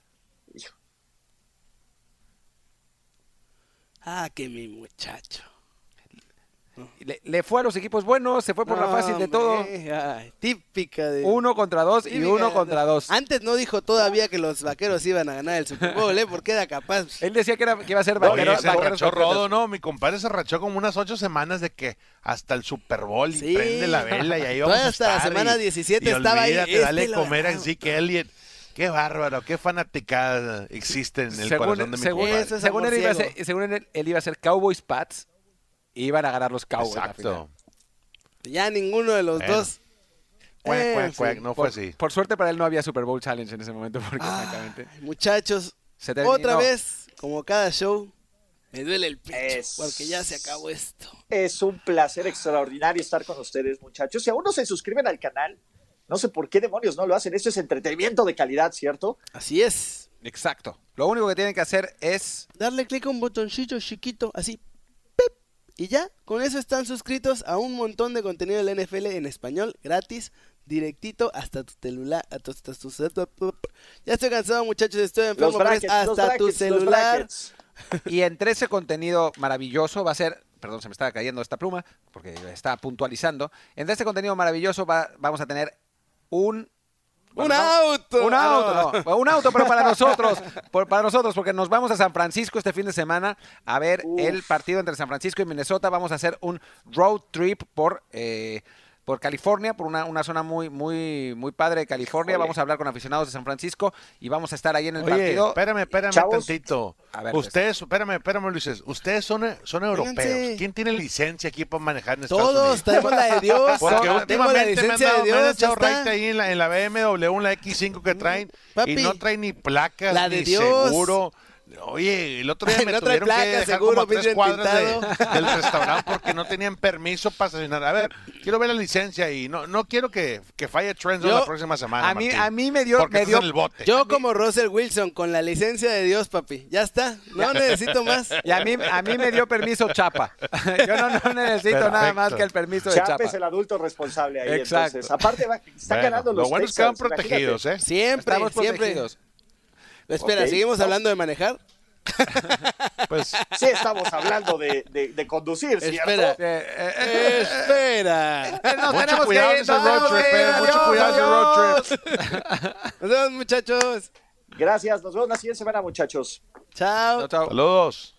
Ah, que mi muchacho. Le, le fue a los equipos buenos, se fue por la No, fácil de todo. ay, típica de. Uno contra dos y uno de- contra dos. Antes no dijo todavía que los vaqueros iban a ganar el Super Bowl, ¿eh? Porque era capaz. Él decía que, era, que iba a ser vaquero, se vaqueros rachó. Rodo, ¿no? Mi compadre se rachó como unas ocho semanas de que hasta el Super Bowl y Sí. prende la vela y ahí vamos Todavía a hasta la estar semana y- 17 y estaba ahí, olvídate, este dale lo comer a. Zeke Elliott. Qué bárbaro, qué fanaticada existe en el corazón de mi según, compadre. Según él iba a ser, según él, él iba a ser Cowboys Pats iban a ganar los Cowboys. Exacto. Ya ninguno de los Bueno. dos. Eh, cuac, cuac, no fue así. Por suerte para él no había Super Bowl Challenge en ese momento, porque Ah, francamente muchachos, se otra vez, como cada show, me duele el pecho. Es- Porque ya se acabó esto. Es un placer extraordinario estar con ustedes, muchachos. Si aún no se suscriben al canal, no sé por qué demonios no lo hacen. Esto es entretenimiento de calidad, ¿cierto? Así es. Exacto. Lo único que tienen que hacer es Darle clic a un botoncito chiquito, así. Y ya, con eso están suscritos a un montón de contenido del NFL en español, gratis, directito hasta tu celular. Hasta, tu ya estoy cansado, muchachos. Estoy enfermo. brackets, hasta tu brackets, celular. y entre ese contenido maravilloso va a ser, perdón, se me estaba cayendo esta pluma porque está puntualizando. Entre este contenido maravilloso va- vamos a tener un ¡Un auto! Un Ah, auto, no. Un auto, pero para nosotros. por- para nosotros, porque nos vamos a San Francisco este fin de semana a ver Uf. el partido entre San Francisco y Minnesota. Vamos a hacer un road trip por. eh, por California, por una, una zona muy, muy, muy padre de California. Híjole. Vamos a hablar con aficionados de San Francisco y vamos a estar ahí en el Oye, partido. espérame, espérame Chavos. tantito. A ver, pues. Ustedes, espérame, espérame, Luis. Ustedes son, son europeos. Vénganse. ¿Quién tiene licencia aquí para manejar en Estados Todos, Unidos? tenemos la de Dios. Porque tengo la últimamente me han, licencia dado, de me han Dios. echado ahí en la, en la BMW, en la X5 que traen. Papi, y no traen ni placas, la de ni Dios. seguro. Oye, el otro día me No trae tuvieron placas, que dejar seguro, como tres cuadras de- del restaurante porque no tenían permiso para estacionar. A ver, quiero ver la licencia y no, no quiero que, que falle Trends Yo- la próxima semana. a mí- Martín, a mí me dio- Porque me estás dio- en el bote. Yo como Russell Wilson, con la licencia de Dios, papi. Ya está. No necesito más. Y a mí, a mí me dio permiso Chapa. Yo no, no necesito nada más que el permiso de Chapa Chapa. es el adulto responsable ahí. Exacto. Entonces, aparte, va, está Bueno, ganando los lo bueno es que van imagínate. protegidos, ¿eh? Siempre, Estamos siempre. protegidos. Espera. ¿seguimos hablando de manejar? Pues Sí, estamos hablando de, de, de conducir, ¿cierto? Espera. Eh, eh, eh, Espera. nos mucho tenemos cuidado que en ir, ese nos road trip, eh, mucho adiós, cuidado en ese road adiós. trip. Nos vemos, muchachos. Gracias, nos vemos la siguiente semana, muchachos. Chao. Chao, chao. Saludos.